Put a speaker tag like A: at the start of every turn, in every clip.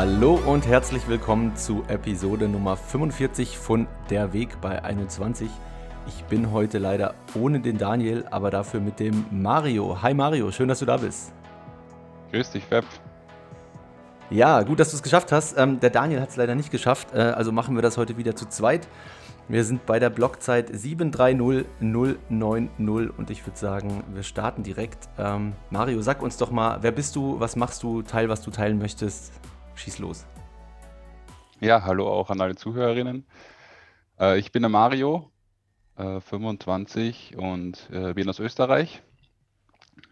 A: Hallo und herzlich willkommen zu Episode Nummer 45 von Der Weg bei 21. Ich bin heute leider ohne den Daniel, aber dafür mit dem Mario. Hi Mario, schön, dass du da bist.
B: Grüß dich, Web.
A: Ja, gut, dass du es geschafft hast. Ähm, der Daniel hat es leider nicht geschafft, äh, also machen wir das heute wieder zu zweit. Wir sind bei der Blockzeit 730090 und ich würde sagen, wir starten direkt. Ähm, Mario, sag uns doch mal, wer bist du, was machst du, teil, was du teilen möchtest. Schieß los.
B: Ja, hallo auch an alle Zuhörerinnen. Äh, ich bin der Mario, äh, 25 und äh, bin aus Österreich.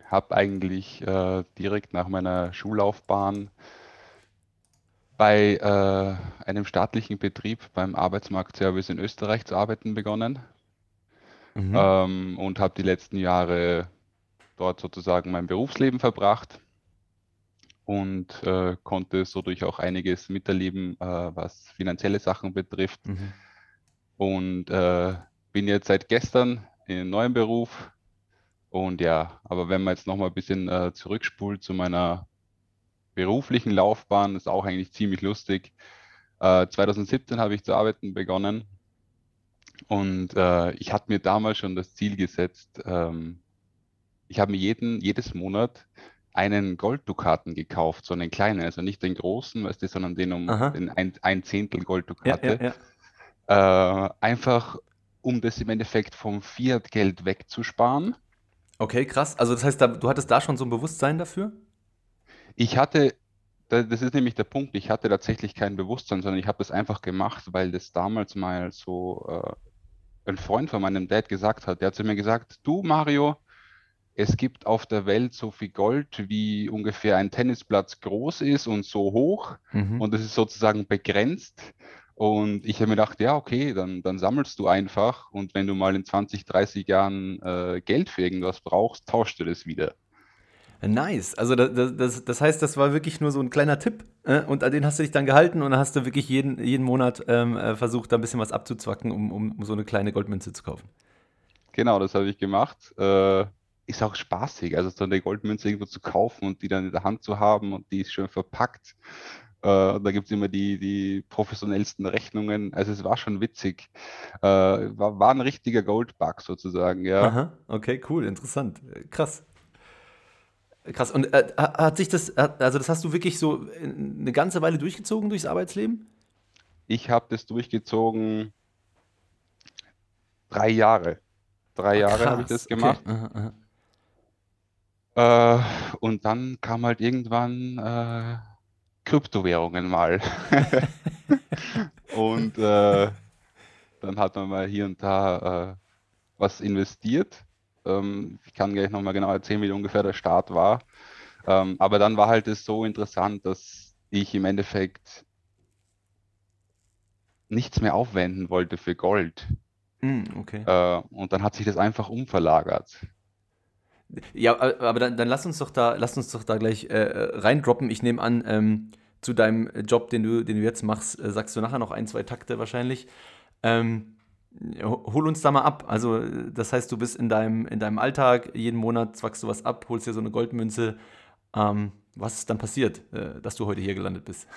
B: Habe eigentlich äh, direkt nach meiner Schullaufbahn bei äh, einem staatlichen Betrieb beim Arbeitsmarktservice in Österreich zu arbeiten begonnen mhm. ähm, und habe die letzten Jahre dort sozusagen mein Berufsleben verbracht und äh, konnte so durch auch einiges miterleben, äh, was finanzielle Sachen betrifft. Mhm. Und äh, bin jetzt seit gestern in einem neuen Beruf. Und ja, aber wenn man jetzt nochmal ein bisschen äh, zurückspult zu meiner beruflichen Laufbahn ist auch eigentlich ziemlich lustig. Äh, 2017 habe ich zu arbeiten begonnen und äh, ich hatte mir damals schon das Ziel gesetzt, ähm, ich habe mir jeden, jedes Monat einen Golddukaten gekauft, so einen kleinen, also nicht den großen, weißt du, sondern den um den ein, ein Zehntel Golddukate. Ja, ja, ja. Äh, einfach, um das im Endeffekt vom Fiat-Geld wegzusparen.
A: Okay, krass. Also das heißt, da, du hattest da schon so ein Bewusstsein dafür?
B: Ich hatte, das ist nämlich der Punkt, ich hatte tatsächlich kein Bewusstsein, sondern ich habe das einfach gemacht, weil das damals mal so äh, ein Freund von meinem Dad gesagt hat. Der hat zu mir gesagt, du Mario, es gibt auf der Welt so viel Gold, wie ungefähr ein Tennisplatz groß ist und so hoch. Mhm. Und das ist sozusagen begrenzt. Und ich habe mir gedacht, ja, okay, dann, dann sammelst du einfach. Und wenn du mal in 20, 30 Jahren äh, Geld für irgendwas brauchst, tauschst du das wieder.
A: Nice. Also das, das, das heißt, das war wirklich nur so ein kleiner Tipp äh, und an den hast du dich dann gehalten und dann hast du wirklich jeden, jeden Monat ähm, äh, versucht, da ein bisschen was abzuzwacken, um, um so eine kleine Goldmünze zu kaufen.
B: Genau, das habe ich gemacht. Äh, ist auch spaßig, also so eine Goldmünze irgendwo zu kaufen und die dann in der Hand zu haben und die ist schön verpackt. Äh, da gibt es immer die, die professionellsten Rechnungen. Also es war schon witzig. Äh, war, war ein richtiger Goldbug sozusagen, ja.
A: Aha, okay, cool, interessant. Krass. Krass. Und äh, hat sich das, also das hast du wirklich so eine ganze Weile durchgezogen durchs Arbeitsleben?
B: Ich habe das durchgezogen drei Jahre. Drei Ach, Jahre habe ich das gemacht. Okay. Aha, aha. Äh, und dann kam halt irgendwann äh, Kryptowährungen mal. und äh, dann hat man mal hier und da äh, was investiert ähm, ich kann gleich nochmal genau erzählen, wie ungefähr der Start war. Ähm, aber dann war halt es so interessant, dass ich im Endeffekt nichts mehr aufwenden wollte für Gold.
A: Mm, okay.
B: Äh, und dann hat sich das einfach umverlagert.
A: Ja, aber dann, dann lass uns doch da, lass uns doch da gleich äh, reindroppen. Ich nehme an, ähm, zu deinem Job, den du, den du jetzt machst, äh, sagst du nachher noch ein, zwei Takte wahrscheinlich. Ähm, hol uns da mal ab. Also, das heißt, du bist in deinem, in deinem Alltag, jeden Monat zwackst du was ab, holst dir so eine Goldmünze. Ähm, was ist dann passiert, äh, dass du heute hier gelandet bist?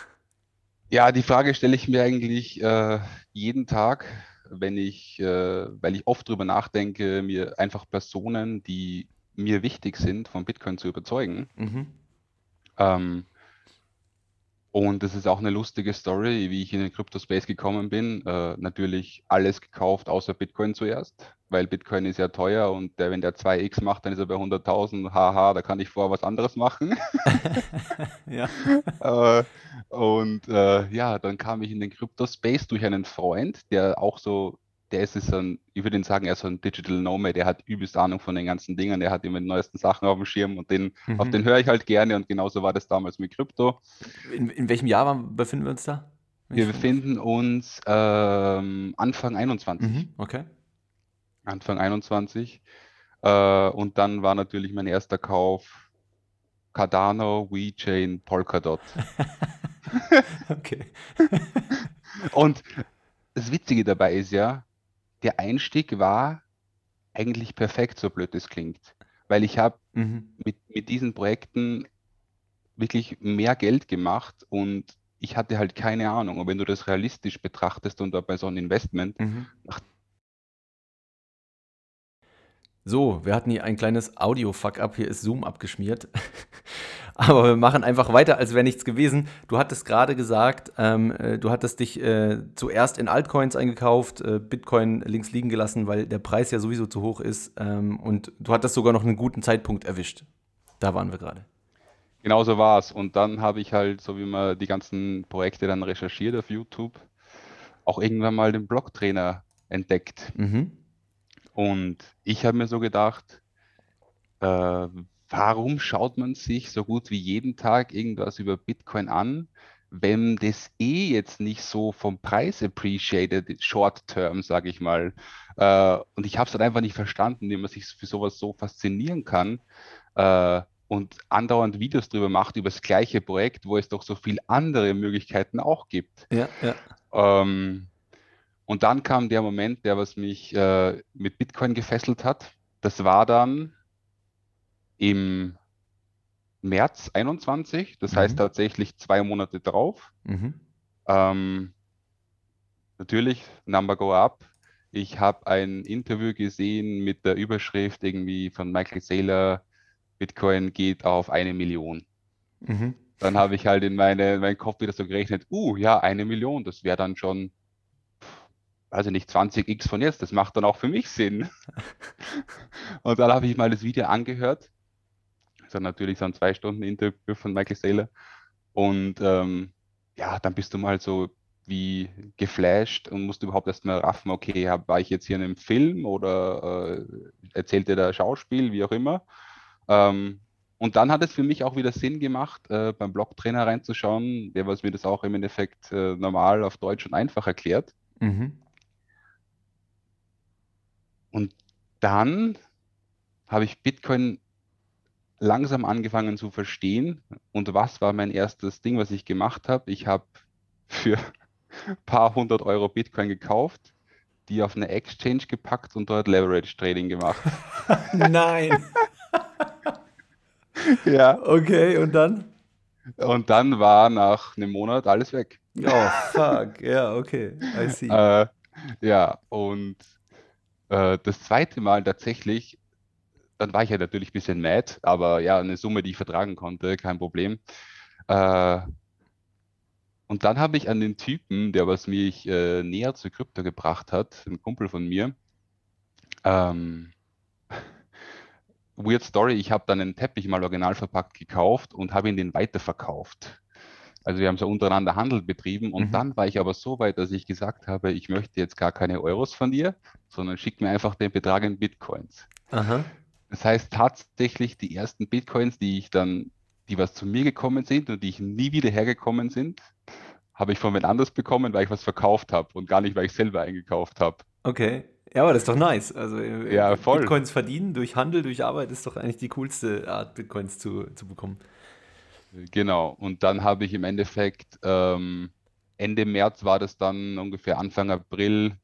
B: Ja, die Frage stelle ich mir eigentlich äh, jeden Tag, wenn ich, äh, weil ich oft drüber nachdenke, mir einfach Personen, die mir wichtig sind, von Bitcoin zu überzeugen. Mhm. Ähm, und das ist auch eine lustige Story, wie ich in den Crypto-Space gekommen bin. Äh, natürlich alles gekauft, außer Bitcoin zuerst, weil Bitcoin ist ja teuer und der, wenn der 2x macht, dann ist er bei 100.000. Haha, da kann ich vorher was anderes machen. ja. äh, und äh, ja, dann kam ich in den Crypto-Space durch einen Freund, der auch so der ist so ein, ich würde ihn sagen, er ist so ein Digital Nomad, der hat übelst Ahnung von den ganzen Dingen, der hat immer die neuesten Sachen auf dem Schirm und den, mhm. auf den höre ich halt gerne und genauso war das damals mit Krypto.
A: In, in welchem Jahr befinden wir uns da?
B: Wir befinden uns ähm, Anfang 21. Mhm,
A: okay.
B: Anfang 21. Äh, und dann war natürlich mein erster Kauf Cardano, WeChain, Polkadot.
A: okay.
B: und das Witzige dabei ist ja, der Einstieg war eigentlich perfekt, so blöd es klingt. Weil ich habe mhm. mit, mit diesen Projekten wirklich mehr Geld gemacht und ich hatte halt keine Ahnung. Und wenn du das realistisch betrachtest und bei so einem Investment,
A: Mhm. So, wir hatten hier ein kleines Audio-Fuck-up. Hier ist Zoom abgeschmiert. Aber wir machen einfach weiter, als wäre nichts gewesen. Du hattest gerade gesagt, ähm, äh, du hattest dich äh, zuerst in Altcoins eingekauft, äh, Bitcoin links liegen gelassen, weil der Preis ja sowieso zu hoch ist. Ähm, und du hattest sogar noch einen guten Zeitpunkt erwischt. Da waren wir gerade.
B: Genau so war es. Und dann habe ich halt, so wie man die ganzen Projekte dann recherchiert auf YouTube, auch irgendwann mal den Blocktrainer entdeckt.
A: Mhm.
B: Und ich habe mir so gedacht, äh, warum schaut man sich so gut wie jeden Tag irgendwas über Bitcoin an, wenn das eh jetzt nicht so vom Preis appreciated, short term, sage ich mal. Äh, und ich habe es dann einfach nicht verstanden, wie man sich für sowas so faszinieren kann äh, und andauernd Videos drüber macht, über das gleiche Projekt, wo es doch so viele andere Möglichkeiten auch gibt.
A: Ja, ja.
B: Ähm, und dann kam der Moment, der was mich äh, mit Bitcoin gefesselt hat. Das war dann im März 21, das heißt
A: Mhm.
B: tatsächlich zwei Monate drauf.
A: Mhm.
B: Ähm, natürlich, Number go up. Ich habe ein Interview gesehen mit der Überschrift irgendwie von Michael Saylor, Bitcoin geht auf eine Million.
A: Mhm.
B: Dann habe ich halt in meine, in meinen Kopf wieder so gerechnet, uh, ja, eine Million, das wäre dann schon, also nicht 20x von jetzt, das macht dann auch für mich Sinn. Und dann habe ich mal das Video angehört. Das ist natürlich so ein zwei Stunden Interview von Michael Saylor. Und ähm, ja, dann bist du mal so wie geflasht und musst überhaupt erstmal raffen, okay, hab, war ich jetzt hier in einem Film oder äh, erzählt er da Schauspiel, wie auch immer. Ähm, und dann hat es für mich auch wieder Sinn gemacht, äh, beim Blogtrainer reinzuschauen, der was mir das auch im Endeffekt äh, normal auf Deutsch und einfach erklärt.
A: Mhm.
B: Und dann habe ich Bitcoin langsam angefangen zu verstehen. Und was war mein erstes Ding, was ich gemacht habe? Ich habe für ein paar hundert Euro Bitcoin gekauft, die auf eine Exchange gepackt und dort Leverage Trading gemacht.
A: Nein.
B: Ja.
A: Okay, und dann?
B: Und dann war nach einem Monat alles weg.
A: Oh, fuck. Ja, okay. I see.
B: Äh, ja, und äh, das zweite Mal tatsächlich, dann war ich ja natürlich ein bisschen mad, aber ja, eine Summe, die ich vertragen konnte, kein Problem. Äh, und dann habe ich an den Typen, der was mich äh, näher zu Krypto gebracht hat, ein Kumpel von mir, ähm, Weird Story, ich habe dann einen Teppich mal original verpackt gekauft und habe ihn den weiterverkauft. Also wir haben so untereinander Handel betrieben und
A: Mhm.
B: dann war ich aber so weit, dass ich gesagt habe, ich möchte jetzt gar keine Euros von dir, sondern schick mir einfach den Betrag in Bitcoins.
A: Aha.
B: Das heißt tatsächlich, die ersten Bitcoins, die ich dann, die was zu mir gekommen sind und die ich nie wieder hergekommen sind, habe ich von wen anders bekommen, weil ich was verkauft habe und gar nicht, weil ich selber eingekauft habe.
A: Okay. Ja, aber das ist doch nice. Also äh,
B: Ja.
A: Bitcoins verdienen durch Handel, durch Arbeit ist doch eigentlich die coolste Art, Bitcoins zu, zu bekommen.
B: Genau. Und dann habe ich im Endeffekt ähm, Ende März war das dann ungefähr Anfang April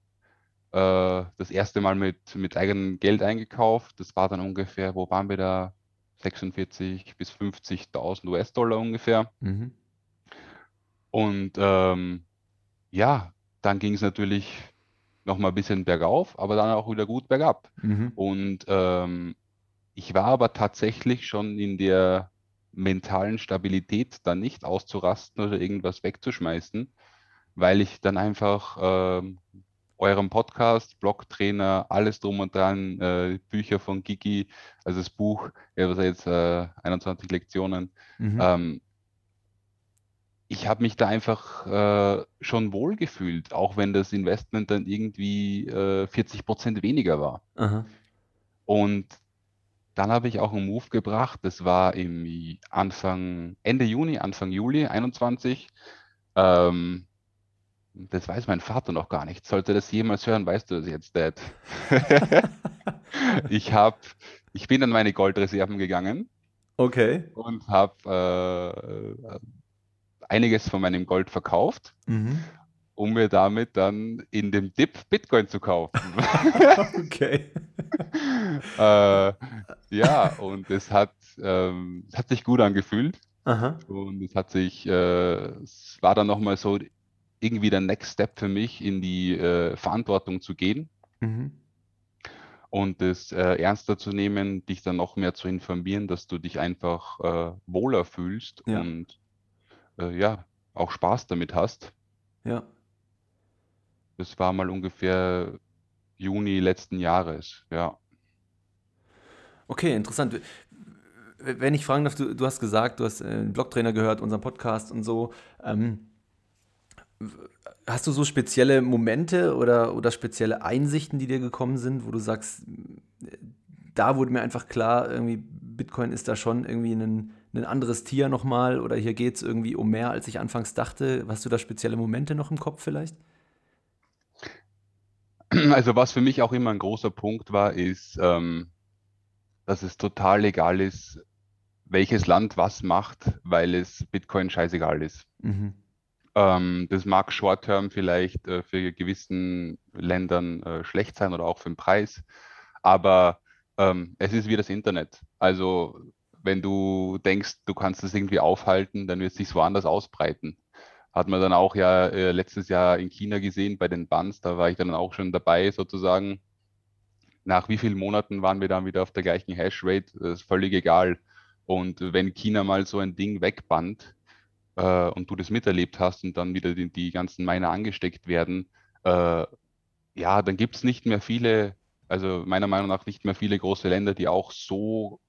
B: äh, das erste Mal mit, mit eigenem Geld eingekauft. Das war dann ungefähr, wo waren wir da? 46 bis 50.000 US-Dollar ungefähr.
A: Mhm.
B: Und ähm, ja, dann ging es natürlich noch mal ein bisschen bergauf, aber dann auch wieder gut bergab.
A: Mhm.
B: Und ähm, ich war aber tatsächlich schon in der mentalen Stabilität, dann nicht auszurasten oder irgendwas wegzuschmeißen, weil ich dann einfach ähm, eurem Podcast, Blogtrainer, alles drum und dran, äh, Bücher von Gigi, also das Buch, ja, was er jetzt äh, 21 Lektionen,
A: Mhm.
B: ähm, ich habe mich da einfach äh, schon wohl gefühlt, auch wenn das Investment dann irgendwie äh, 40 Prozent weniger war.
A: Aha.
B: Und dann habe ich auch einen Move gebracht, das war im Anfang, Ende Juni, Anfang Juli 21. Ähm, das weiß mein Vater noch gar nicht. Sollte das jemals hören, weißt du das jetzt, Dad. Ich habe, ich bin an meine Goldreserven gegangen
A: Okay.
B: und habe äh, einiges von meinem Gold verkauft,
A: Mhm.
B: Um mir damit dann in dem Dip Bitcoin zu kaufen.
A: Okay.
B: äh, ja, und es hat, ähm, es hat sich gut angefühlt.
A: Aha.
B: Und es hat sich, äh, es war dann nochmal so irgendwie der Next Step für mich, in die äh, Verantwortung zu gehen
A: Mhm.
B: und es äh, ernster zu nehmen, dich dann noch mehr zu informieren, dass du dich einfach äh, wohler fühlst
A: Ja.
B: und äh, ja, auch Spaß damit hast.
A: Ja.
B: Das war mal ungefähr Juni letzten Jahres, ja.
A: Okay, interessant. Wenn ich fragen darf, du, du hast gesagt, du hast äh, einen Blogtrainer gehört, unseren Podcast und so. Ähm, hast du so spezielle Momente oder, oder spezielle Einsichten, die dir gekommen sind, wo du sagst, da wurde mir einfach klar, irgendwie Bitcoin ist da schon irgendwie ein, ein anderes Tier nochmal oder hier geht es irgendwie um mehr, als ich anfangs dachte. Hast du da spezielle Momente noch im Kopf vielleicht?
B: Also was für mich auch immer ein großer Punkt war, ist, ähm, dass es total egal ist, welches Land was macht, weil es Bitcoin scheißegal ist.
A: Mhm.
B: Ähm, das mag short-term vielleicht äh, für gewissen Ländern äh, schlecht sein oder auch für den Preis, aber ähm, es ist wie das Internet. Also wenn du denkst, du kannst das irgendwie aufhalten, dann wird es sich woanders ausbreiten. Hat man dann auch ja äh, letztes Jahr in China gesehen bei den Bans, da war ich dann auch schon dabei sozusagen. Nach wie vielen Monaten waren wir dann wieder auf der gleichen Hashrate? Das ist völlig egal. Und wenn China mal so ein Ding wegbannt, äh, und du das miterlebt hast und dann wieder die, die ganzen Miner angesteckt werden, äh, ja, dann gibt es nicht mehr viele, also meiner Meinung nach nicht mehr viele große Länder, die auch so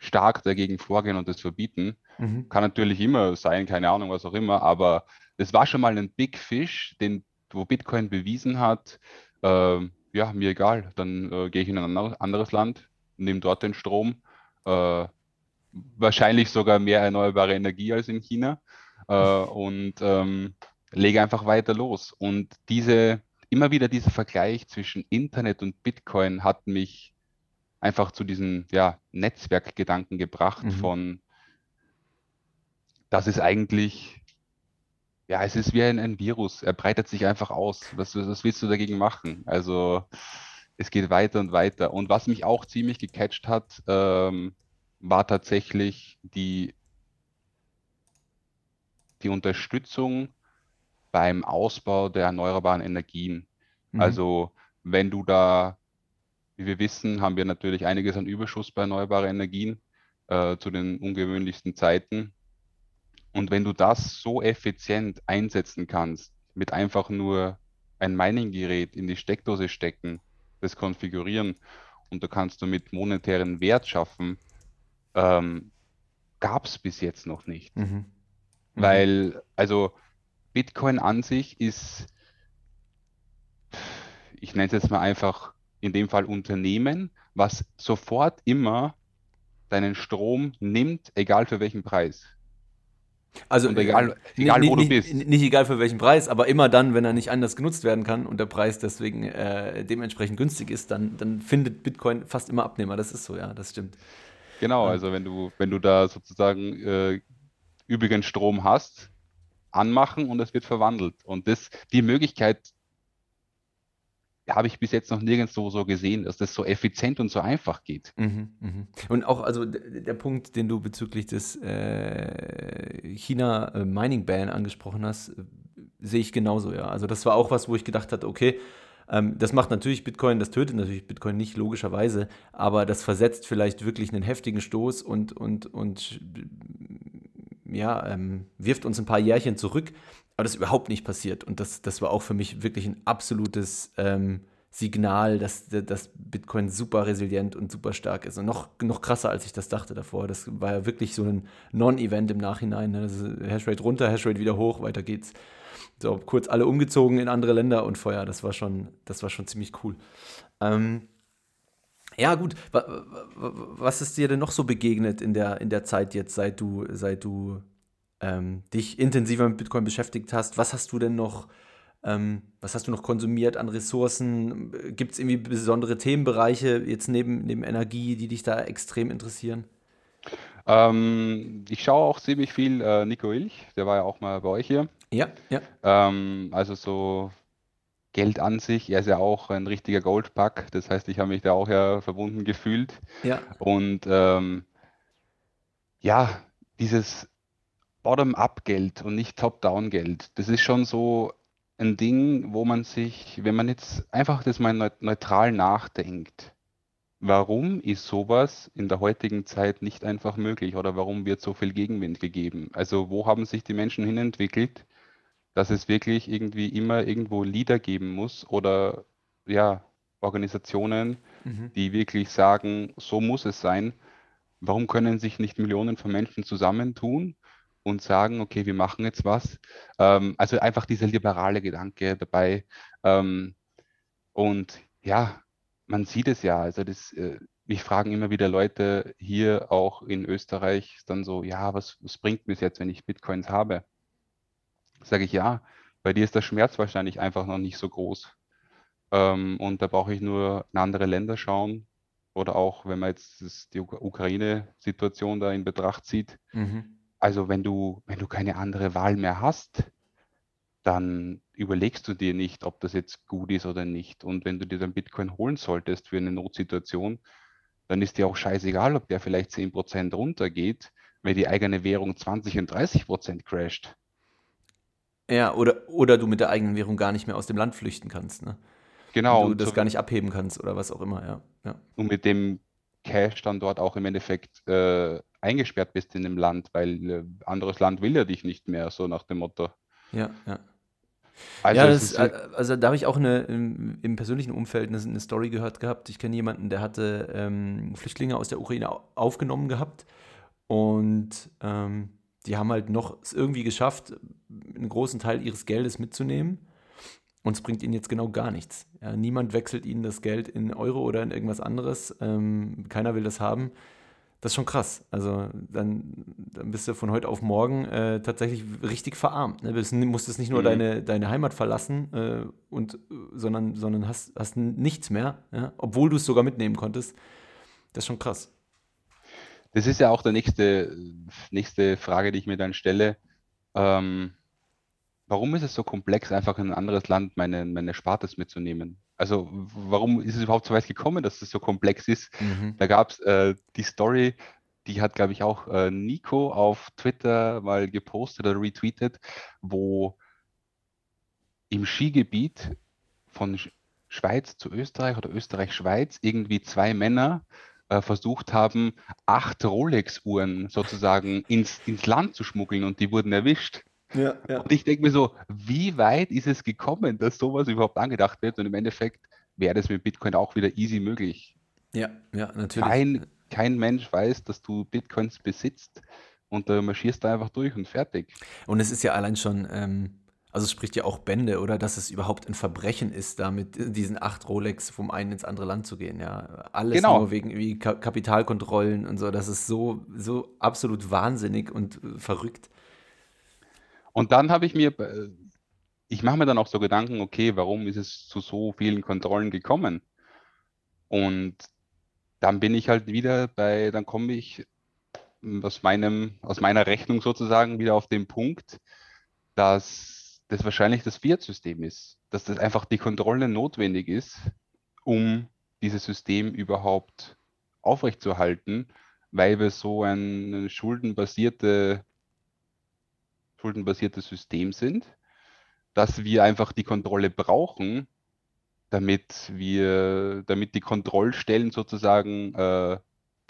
B: stark dagegen vorgehen und das verbieten.
A: Mhm.
B: Kann natürlich immer sein, keine Ahnung, was auch immer, aber das war schon mal ein Big Fish, den, wo Bitcoin bewiesen hat, äh, ja, mir egal, dann äh, gehe ich in ein ander- anderes Land, nehme dort den Strom, äh, wahrscheinlich sogar mehr erneuerbare Energie als in China äh, und ähm, lege einfach weiter los. Und diese, immer wieder dieser Vergleich zwischen Internet und Bitcoin hat mich einfach zu diesem ja, Netzwerkgedanken gebracht
A: Mhm.
B: von, das ist eigentlich, ja, es ist wie ein, ein Virus, er breitet sich einfach aus. Was, was willst du dagegen machen? Also es geht weiter und weiter. Und was mich auch ziemlich gecatcht hat, ähm, war tatsächlich die, die Unterstützung beim Ausbau der erneuerbaren Energien.
A: Mhm.
B: Also wenn du da, wie wir wissen, haben wir natürlich einiges an Überschuss bei erneuerbaren Energien äh, zu den ungewöhnlichsten Zeiten. Und wenn du das so effizient einsetzen kannst, mit einfach nur ein Mining-Gerät in die Steckdose stecken, das konfigurieren und da kannst du mit monetären Wert schaffen, ähm, gab es bis jetzt noch nicht.
A: Mhm. Mhm.
B: Weil, also Bitcoin an sich ist, ich nenne es jetzt mal einfach in dem Fall Unternehmen, was sofort immer deinen Strom nimmt, egal für welchen Preis.
A: Also
B: Und egal, egal
A: nicht,
B: wo du bist.
A: nicht egal für welchen Preis, aber immer dann, wenn er nicht anders genutzt werden kann und der Preis deswegen äh, dementsprechend günstig ist, dann, dann findet Bitcoin fast immer Abnehmer. Das ist so, ja, das stimmt.
B: Genau,
A: Ja.
B: also wenn du, wenn du da sozusagen äh, übrigen Strom hast, anmachen und es wird verwandelt. Und das, die Möglichkeit habe ich bis jetzt noch nirgendwo so gesehen, dass das so effizient und so einfach geht.
A: Mhm, mhm. Und auch also der Punkt, den du bezüglich des äh, China äh, Mining Ban angesprochen hast, äh, sehe ich genauso, ja. Also das war auch was, wo ich gedacht hatte, okay, ähm, das macht natürlich Bitcoin, das tötet natürlich Bitcoin nicht, logischerweise, aber das versetzt vielleicht wirklich einen heftigen Stoß und, und, und ja, ähm, wirft uns ein paar Jährchen zurück, aber das ist überhaupt nicht passiert. Und das, das war auch für mich wirklich ein absolutes ähm, Signal, dass, dass Bitcoin super resilient und super stark ist. Und noch, noch krasser, als ich das dachte davor. Das war ja wirklich so ein Non-Event im Nachhinein. Ne? Ist Hashrate runter, Hashrate wieder hoch, weiter geht's. So, kurz alle umgezogen in andere Länder und Feuer. Das war schon, das war schon ziemlich cool. Ähm, ja, gut. Wa- wa- wa- Was ist dir denn noch so begegnet in der, in der Zeit jetzt, seit du, seit du ähm, dich intensiver mit Bitcoin beschäftigt hast? Was hast du denn noch, ähm, was hast du noch konsumiert an Ressourcen? Gibt es irgendwie besondere Themenbereiche jetzt neben, neben Energie, die dich da extrem interessieren?
B: Ähm, ich schaue auch ziemlich viel äh, Nico Ilch, der war ja auch mal bei euch hier.
A: Ja, ja.
B: Ähm, also so Geld an sich, er ist ja auch ein richtiger Goldbug, das heißt, ich habe mich da auch ja verbunden gefühlt.
A: Ja.
B: Und ähm, ja, dieses Bottom-up-Geld und nicht Top-down-Geld, das ist schon so ein Ding, wo man sich, wenn man jetzt einfach das mal neutral nachdenkt, warum ist sowas in der heutigen Zeit nicht einfach möglich oder warum wird so viel Gegenwind gegeben? Also wo haben sich die Menschen hinentwickelt, dass es wirklich irgendwie immer irgendwo Leader geben muss oder ja, Organisationen, mhm. die wirklich sagen, so muss es sein. Warum können sich nicht Millionen von Menschen zusammentun und sagen, okay, wir machen jetzt was? Ähm, also einfach dieser liberale Gedanke dabei. Ähm, und ja, man sieht es ja. Also das, äh, mich fragen immer wieder Leute hier auch in Österreich dann so, ja, was, was bringt mir es jetzt, wenn ich Bitcoins habe? Sage ich ja, bei dir ist der Schmerz wahrscheinlich einfach noch nicht so groß. Ähm, und da brauche ich nur in andere Länder schauen. Oder auch, wenn man jetzt das, die Ukraine-Situation da in Betracht zieht. Mhm. Also wenn du, wenn du keine andere Wahl mehr hast, dann überlegst du dir nicht, ob das jetzt gut ist oder nicht. Und wenn du dir dann Bitcoin holen solltest für eine Notsituation, dann ist dir auch scheißegal, ob der vielleicht 10% runtergeht, wenn die eigene Währung 20 und 30% crasht.
A: Ja, oder, oder du mit der eigenen Währung gar nicht mehr aus dem Land flüchten kannst. Ne?
B: Genau.
A: Und du das so, gar nicht abheben kannst oder was auch immer, ja. ja.
B: Und mit dem Cash dann dort auch im Endeffekt äh, eingesperrt bist in dem Land, weil äh, anderes Land will ja dich nicht mehr, so nach dem Motto.
A: Ja, ja. Also, ja, das, äh, also da habe ich auch eine, im, im persönlichen Umfeld eine, eine, Story gehört gehabt. Ich kenne jemanden, der hatte ähm, Flüchtlinge aus der Ukraine aufgenommen gehabt und ähm, die haben halt noch es irgendwie geschafft, einen großen Teil ihres Geldes mitzunehmen und es bringt ihnen jetzt genau gar nichts. Ja, niemand wechselt ihnen das Geld in Euro oder in irgendwas anderes. Ähm, keiner will das haben. Das ist schon krass. Also dann, dann bist du von heute auf morgen äh, tatsächlich richtig verarmt. Ne? Du musstest nicht nur mhm. deine, deine Heimat verlassen, äh, und, sondern, sondern hast, hast nichts mehr, ja? obwohl du es sogar mitnehmen konntest. Das ist schon krass.
B: Das ist ja auch die nächste, nächste Frage, die ich mir dann stelle. Ähm, warum ist es so komplex, einfach in ein anderes Land meine, meine Spartes mitzunehmen? Also warum ist es überhaupt so weit gekommen, dass es so komplex ist? Mhm. Da gab es äh, die Story, die hat, glaube ich, auch äh, Nico auf Twitter mal gepostet oder retweetet, wo im Skigebiet von Schweiz zu Österreich oder Österreich-Schweiz irgendwie zwei Männer äh, versucht haben, acht Rolex-Uhren sozusagen ins, ins Land zu schmuggeln und die wurden erwischt. Ja, ja. Und ich denke mir so, wie weit ist es gekommen, dass sowas überhaupt angedacht wird? Und im Endeffekt wäre das mit Bitcoin auch wieder easy möglich.
A: Ja, ja, natürlich.
B: Kein, kein Mensch weiß, dass du Bitcoins besitzt und da marschierst du einfach durch und fertig.
A: Und es ist ja allein schon, ähm, also es spricht ja auch Bände, oder dass es überhaupt ein Verbrechen ist, da mit diesen acht Rolex vom einen ins andere Land zu gehen. Ja, alles genau. nur wegen wie Kapitalkontrollen und so. Das ist so, so absolut wahnsinnig und äh, verrückt.
B: Und dann habe ich mir, äh, ich mache mir dann auch so Gedanken, okay, warum ist es zu so vielen Kontrollen gekommen? Und dann bin ich halt wieder bei, dann komme ich aus meinem, aus meiner Rechnung sozusagen wieder auf den Punkt, dass das wahrscheinlich das Fiat-System ist, dass das einfach die Kontrolle notwendig ist, um dieses System überhaupt aufrechtzuerhalten, weil wir so eine schuldenbasierte schuldenbasiertes System sind, dass wir einfach die Kontrolle brauchen, damit wir, damit die Kontrollstellen sozusagen äh,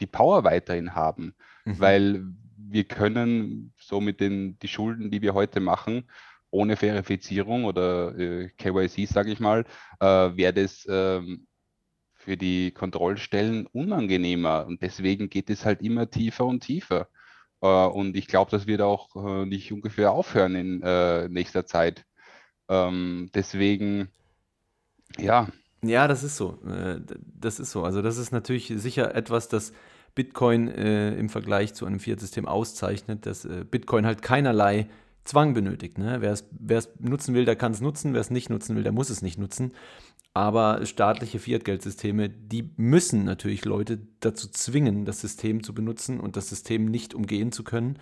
B: die Power weiterhin haben. Mhm. Weil wir können so mit den die Schulden, die wir heute machen, ohne Verifizierung oder äh, KYC, sage ich mal, äh, wäre das ähm, für die Kontrollstellen unangenehmer. Und deswegen geht es halt immer tiefer und tiefer. Äh, und ich glaube, das wird auch äh, nicht ungefähr aufhören in äh, nächster Zeit. Ähm, deswegen, ja.
A: Ja, das ist so. Das ist so. Also das ist natürlich sicher etwas, das Bitcoin im Vergleich zu einem Fiat-System auszeichnet, dass Bitcoin halt keinerlei Zwang benötigt. Ne? Wer es nutzen will, der kann es nutzen. Wer es nicht nutzen will, der muss es nicht nutzen. Aber staatliche Fiat-Geldsysteme, die müssen natürlich Leute dazu zwingen, das System zu benutzen und das System nicht umgehen zu können.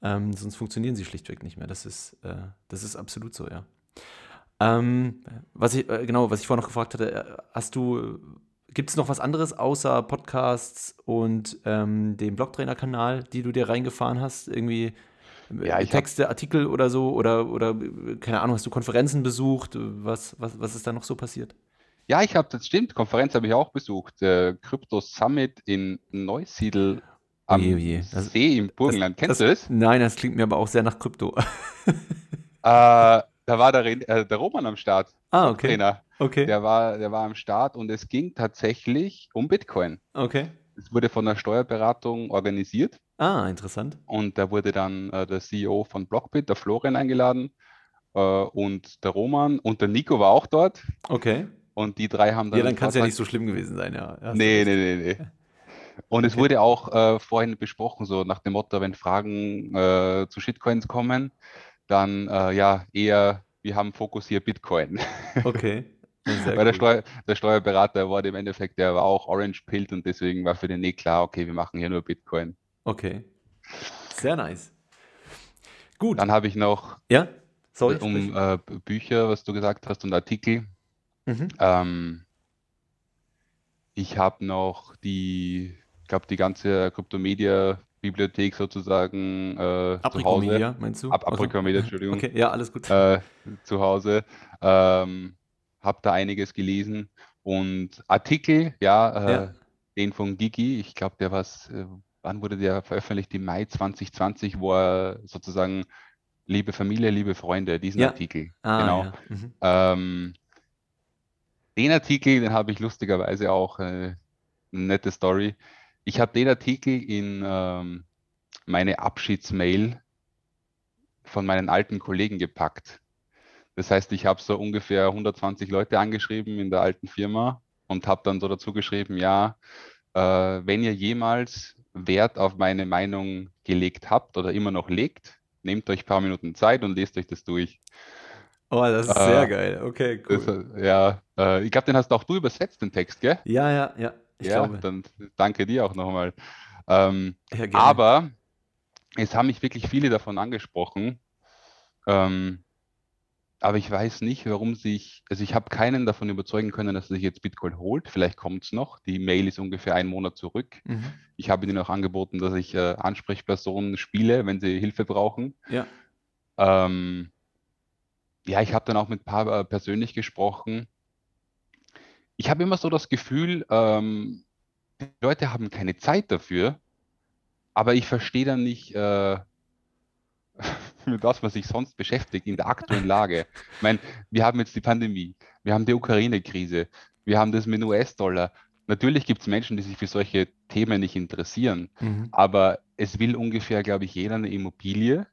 A: Ähm, sonst funktionieren sie schlichtweg nicht mehr. Das ist, äh, das ist absolut so, ja. Ähm, was ich, äh, genau, was ich vorhin noch gefragt hatte, äh, hast du, Gibt es noch was anderes außer Podcasts und ähm, dem Blogtrainer-Kanal, die du dir reingefahren hast? Irgendwie äh,
B: Ja,
A: Texte, Artikel oder so? Oder, oder äh, keine Ahnung, hast du Konferenzen besucht? Was, was, was ist da noch so passiert?
B: Ja, ich habe, das stimmt, Konferenz habe ich auch besucht. Der Crypto Summit in Neusiedl am
A: Oje, oje. Das-
B: See im Burgenland. Kennst du das?
A: Nein, das klingt mir aber auch sehr nach Krypto.
B: Äh, da war der, äh, der Roman am Start,
A: ah, okay.
B: Trainer.
A: Okay.
B: Der war, der war am Start und es ging tatsächlich um Bitcoin.
A: Okay.
B: Es wurde von der Steuerberatung organisiert
A: Ah, interessant.
B: und da wurde dann äh, der CEO von Blockbit, der Florian, eingeladen äh, und der Roman und der Nico war auch dort
A: Okay.
B: Und die drei haben dann
A: Ja, dann kann es ja nicht so schlimm gewesen sein, ja. Hast
B: Nee, nee, nee, nee. Und es
A: Okay.
B: wurde auch äh, vorhin besprochen, so nach dem Motto, wenn Fragen äh, zu Shitcoins kommen, dann äh, ja eher, wir haben Fokus hier Bitcoin.
A: Okay.
B: Weil der. Steuer, der Steuerberater war im Endeffekt, der war auch Orange Pilled und deswegen war für den eh klar, okay, wir machen hier nur Bitcoin.
A: Okay. Sehr nice. Gut.
B: Dann habe ich noch
A: ja? Sorry. sprich.
B: um äh, Bücher, was du gesagt hast, und Artikel.
A: Mhm.
B: Ähm, ich habe noch die, ich glaube, die ganze Kryptomedia-Bibliothek sozusagen äh, zu Hause.
A: Meinst du?
B: Ab-
A: Also-
B: Apriko Media, Entschuldigung.
A: Okay, ja, alles gut.
B: äh, zu Hause. Ähm, habe da einiges gelesen und Artikel, ja, äh,
A: Ja.
B: den von Gigi, ich glaube, der was, äh, wann wurde der veröffentlicht? Im Mai 2020, wo er sozusagen liebe Familie, liebe Freunde, diesen
A: Ja.
B: Artikel.
A: Ah,
B: genau.
A: ja. Mhm.
B: Ähm, den Artikel, den habe ich lustigerweise auch äh, nette Story. Ich habe den Artikel in ähm, meine Abschiedsmail von meinen alten Kollegen gepackt. Das heißt, ich habe so ungefähr 120 Leute angeschrieben in der alten Firma und habe dann so dazu geschrieben, ja, äh, wenn ihr jemals Wert auf meine Meinung gelegt habt oder immer noch legt, nehmt euch ein paar Minuten Zeit und lest euch das durch.
A: Oh, das ist
B: Äh,
A: sehr geil. Okay,
B: Das,
A: cool.
B: äh, ja, äh, ich glaube, den hast auch du übersetzt, den Text, gell?
A: Ja, ja, ja. Ich
B: ja,
A: glaube.
B: dann danke dir auch nochmal. Ähm,
A: Ja,
B: aber es haben mich wirklich viele davon angesprochen. Ähm, aber ich weiß nicht, warum sich, also ich habe keinen davon überzeugen können, dass er sich jetzt Bitcoin holt. Vielleicht kommt es noch. Die Mail ist ungefähr einen Monat zurück.
A: Mhm.
B: Ich habe ihnen auch angeboten, dass ich äh, Ansprechpersonen spiele, wenn sie Hilfe brauchen.
A: Ja.
B: Ähm, ja, ich habe dann auch mit ein paar äh, persönlich gesprochen. Ich habe immer so das Gefühl, ähm, die Leute haben keine Zeit dafür, aber ich verstehe dann nicht, äh, mit was man sich sonst beschäftigt in der aktuellen Lage. Ich meine, wir haben jetzt die Pandemie, wir haben die Ukraine-Krise, wir haben das mit dem US-Dollar. Natürlich gibt es Menschen, die sich für solche Themen nicht interessieren.
A: Mhm.
B: Aber es will ungefähr, glaube ich, jeder eine Immobilie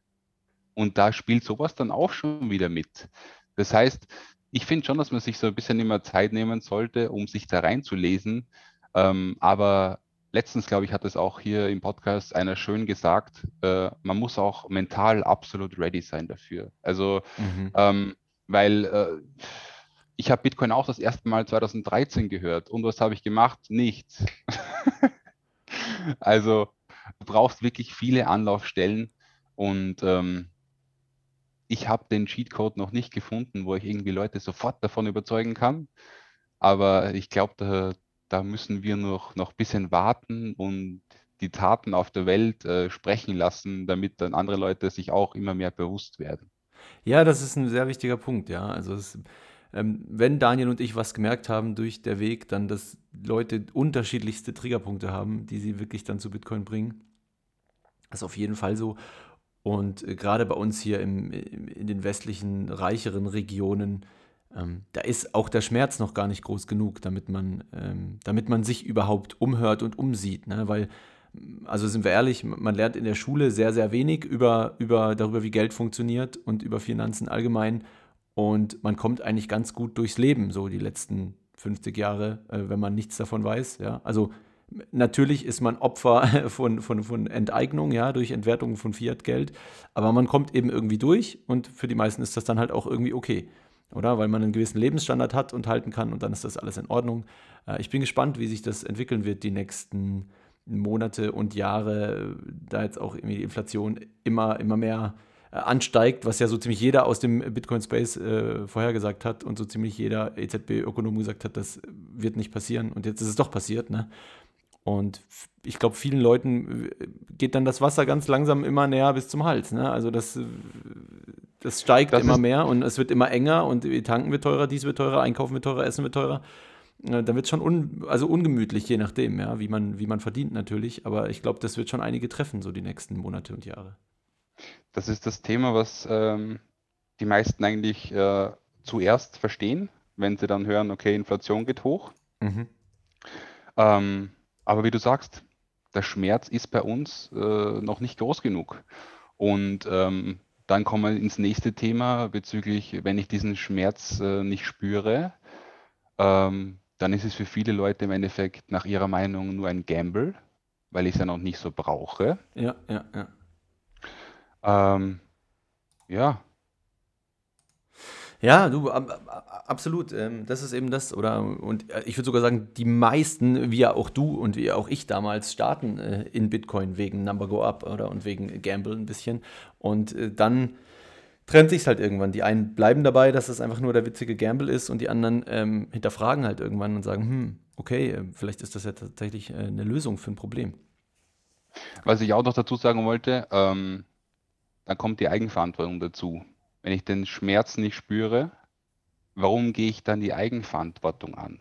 B: und da spielt sowas dann auch schon wieder mit. Das heißt, ich finde schon, dass man sich so ein bisschen immer Zeit nehmen sollte, um sich da reinzulesen. Ähm, aber letztens, glaube ich, hat es auch hier im Podcast einer schön gesagt, äh, man muss auch mental absolut ready sein dafür. Also,
A: Mhm.
B: ähm, weil äh, ich habe Bitcoin auch das erste Mal 2013 gehört. Und was habe ich gemacht? Nichts. Also du brauchst wirklich viele Anlaufstellen und ähm, ich habe den Cheatcode noch nicht gefunden, wo ich irgendwie Leute sofort davon überzeugen kann. Aber ich glaube, da, da müssen wir noch, noch ein bisschen warten und die Taten auf der Welt äh, sprechen lassen, damit dann andere Leute sich auch immer mehr bewusst werden.
A: Ja, das ist ein sehr wichtiger Punkt, ja. Also es, ähm, wenn Daniel und ich was gemerkt haben durch der Weg, dann, dass Leute unterschiedlichste Triggerpunkte haben, die sie wirklich dann zu Bitcoin bringen. Das ist auf jeden Fall so. Und äh, gerade bei uns hier im, in den westlichen, reicheren Regionen, ähm, da ist auch der Schmerz noch gar nicht groß genug, damit man, ähm, damit man sich überhaupt umhört und umsieht. Ne? Weil, also sind wir ehrlich, man lernt in der Schule sehr, sehr wenig über, über, darüber, wie Geld funktioniert und über Finanzen allgemein. Und man kommt eigentlich ganz gut durchs Leben, so die letzten 50 Jahre, äh, wenn man nichts davon weiß. Ja? Also natürlich ist man Opfer von, von, von Enteignung, ja, durch Entwertung von Fiat-Geld, aber man kommt eben irgendwie durch und für die meisten ist das dann halt auch irgendwie okay, oder? Weil man einen gewissen Lebensstandard hat und halten kann und dann ist das alles in Ordnung. Äh, ich bin gespannt, wie sich das entwickeln wird die nächsten Monate und Jahre, da jetzt auch die Inflation immer, immer mehr äh, ansteigt, was ja so ziemlich jeder aus dem Bitcoin-Space äh, vorhergesagt hat und so ziemlich jeder EZB-Ökonom gesagt hat, das wird nicht passieren. Und jetzt ist es doch passiert. Ne? Und ich glaube, vielen Leuten äh, geht dann das Wasser ganz langsam immer näher bis zum Hals. Ne? Also das, äh, das steigt das immer mehr und es wird immer enger und tanken wird teurer, dies wird teurer, einkaufen wird teurer, essen wird teurer. Dann wird es schon un, also ungemütlich, je nachdem, ja, wie man, wie man verdient natürlich. Aber ich glaube, das wird schon einige treffen, so die nächsten Monate und Jahre.
B: Das ist das Thema, was ähm, die meisten eigentlich äh, zuerst verstehen, wenn sie dann hören, okay, Inflation geht hoch. Mhm. Ähm, aber wie du sagst, der Schmerz ist bei uns äh, noch nicht groß genug. Und ähm, dann kommen wir ins nächste Thema bezüglich, wenn ich diesen Schmerz äh, nicht spüre, ähm, dann ist es für viele Leute im Endeffekt nach ihrer Meinung nur ein Gamble, weil ich es ja noch nicht so brauche.
A: Ja, ja, ja.
B: Ähm, ja.
A: Ja, du, absolut. Ähm, das ist eben das, oder? Und äh, ich würde sogar sagen, die meisten, wie ja auch du und wie auch ich damals, starten äh, in Bitcoin wegen Number Go Up, oder? Und wegen Gamble ein bisschen. Und äh, dann trennt sich halt irgendwann. Die einen bleiben dabei, dass es einfach nur der witzige Gamble ist und die anderen ähm, hinterfragen halt irgendwann und sagen, hm, okay, vielleicht ist das ja tatsächlich eine Lösung für ein Problem.
B: Was ich auch noch dazu sagen wollte, ähm, dann kommt die Eigenverantwortung dazu. Wenn ich den Schmerz nicht spüre, warum gehe ich dann die Eigenverantwortung an?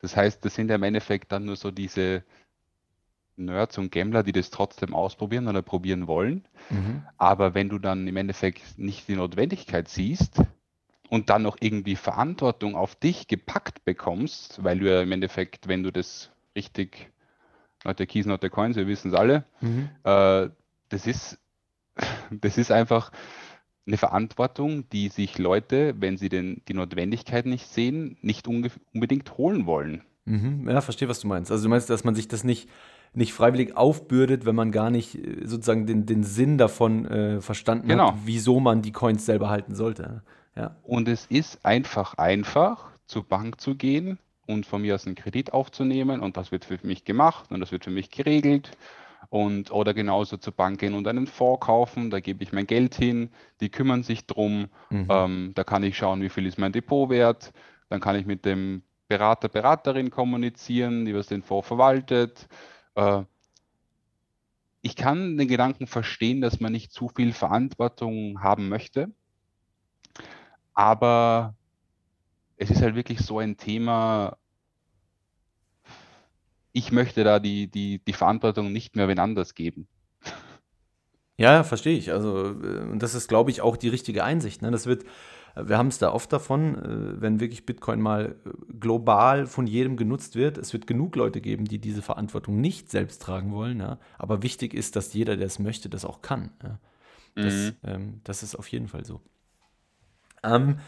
B: Das heißt, das sind ja im Endeffekt dann nur so diese Nerds und Gambler, die das trotzdem ausprobieren oder probieren wollen. Mhm. Aber wenn du dann im Endeffekt nicht die Notwendigkeit siehst und dann noch irgendwie Verantwortung auf dich gepackt bekommst, weil du ja im Endeffekt, wenn du das richtig, not the keys, not the coins, wir wissen es alle, mhm. äh, das ist das ist einfach eine Verantwortung, die sich Leute, wenn sie denn die Notwendigkeit nicht sehen, nicht unbedingt holen wollen.
A: Mhm. Ja, verstehe, was du meinst. Also du meinst, dass man sich das nicht, nicht freiwillig aufbürdet, wenn man gar nicht äh, sozusagen den, den Sinn davon äh, verstanden genau. hat, wieso man die Coins selber halten sollte.
B: Ja. Und es ist einfach einfach, zur Bank zu gehen und von mir aus einen Kredit aufzunehmen und das wird für mich gemacht und das wird für mich geregelt und oder genauso zur Bank gehen und einen Fonds kaufen, da gebe ich mein Geld hin, die kümmern sich drum, mhm. ähm, da kann ich schauen, wie viel ist mein Depot wert, dann kann ich mit dem Berater, Beraterin kommunizieren, die was den Fonds verwaltet. Äh, ich kann den Gedanken verstehen, dass man nicht zu viel Verantwortung haben möchte, aber es ist halt wirklich so ein Thema, ich möchte da die, die, die Verantwortung nicht mehr wen anders geben.
A: Ja, verstehe ich. Also, äh, und das ist, glaube ich, auch die richtige Einsicht. Ne? Das wird, wir haben es da oft davon, äh, wenn wirklich Bitcoin mal äh, global von jedem genutzt wird. Es wird genug Leute geben, die diese Verantwortung nicht selbst tragen wollen. Ja? Aber wichtig ist, dass jeder, der es möchte, das auch kann. Ja? Das, mhm. ähm, das ist auf jeden Fall so. Ähm,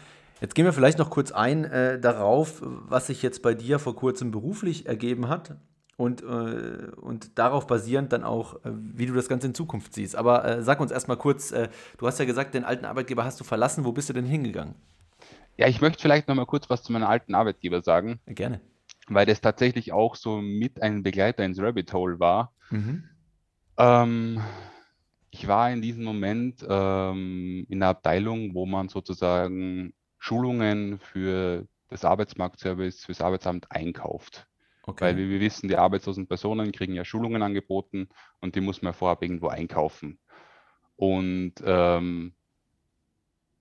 A: jetzt gehen wir vielleicht noch kurz ein äh, darauf, was sich jetzt bei dir vor kurzem beruflich ergeben hat und, äh, und darauf basierend dann auch, äh, wie du das Ganze in Zukunft siehst. Aber äh, sag uns erstmal kurz, äh, du hast ja gesagt, den alten Arbeitgeber hast du verlassen. Wo bist du denn hingegangen?
B: Ja, ich möchte vielleicht nochmal kurz was zu meinem alten Arbeitgeber sagen.
A: Gerne.
B: Weil das tatsächlich auch so mit ein Begleiter ins Rabbit Hole war. Mhm. Ähm, ich war in diesem Moment ähm, in einer Abteilung, wo man sozusagen Schulungen für das Arbeitsmarktservice, fürs Arbeitsamt einkauft. Okay. Weil wie wir wissen, die arbeitslosen Personen kriegen ja Schulungen angeboten und die muss man vorab irgendwo einkaufen. Und ähm,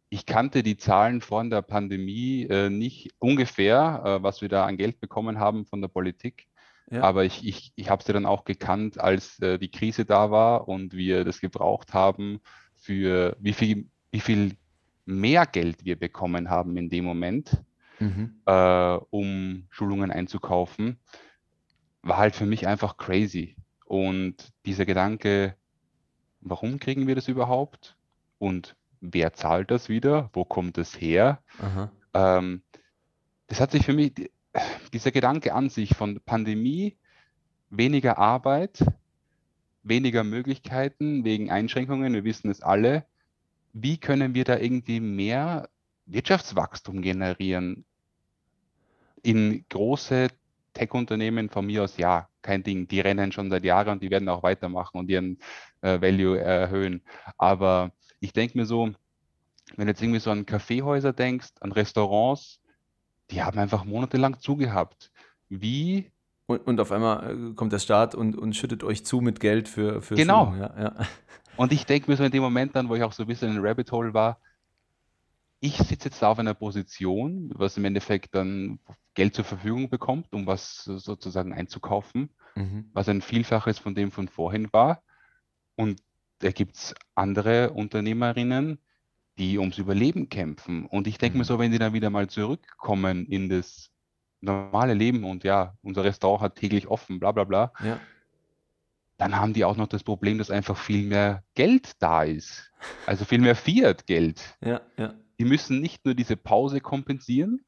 B: ich kannte die Zahlen vor der Pandemie äh, nicht ungefähr, äh, was wir da an Geld bekommen haben von der Politik. Ja. Aber ich, ich, ich habe sie dann auch gekannt, als äh, die Krise da war und wir das gebraucht haben, für wie viel, wie viel mehr Geld wir bekommen haben in dem Moment mhm. äh, um Schulungen einzukaufen, war halt für mich einfach crazy. Und dieser Gedanke, warum kriegen wir das überhaupt? Und wer zahlt das wieder? Wo kommt es her? Ähm, das hat sich für mich, dieser Gedanke an sich von Pandemie, weniger Arbeit, weniger Möglichkeiten wegen Einschränkungen, wir wissen es alle. Wie können wir da irgendwie mehr Wirtschaftswachstum generieren? In große Tech-Unternehmen von mir aus, ja, kein Ding. Die rennen schon seit Jahren und die werden auch weitermachen und ihren äh, Value erhöhen. Aber ich denke mir so, wenn du jetzt irgendwie so an Kaffeehäuser denkst, an Restaurants, die haben einfach monatelang zugehabt. Wie
A: Und, und auf einmal äh, kommt der Staat und, und schüttet euch zu mit Geld für, für
B: genau.
A: Ja, ja.
B: Und ich denke mir so in dem Moment dann, wo ich auch so ein bisschen in Rabbit Hole war, ich sitze jetzt da auf einer Position, was im Endeffekt dann Geld zur Verfügung bekommt, um was sozusagen einzukaufen,
A: Mhm.
B: was ein Vielfaches von dem von vorhin war. Und da gibt es andere Unternehmerinnen, die ums Überleben kämpfen. Und ich denke mir
A: Mhm.
B: so, wenn die dann wieder mal zurückkommen in das normale Leben und ja, unser Restaurant hat täglich offen, bla bla bla,
A: Ja.
B: dann haben die auch noch das Problem, dass einfach viel mehr Geld da ist. Also viel mehr Fiat-Geld.
A: Ja, ja.
B: Die müssen nicht nur diese Pause kompensieren,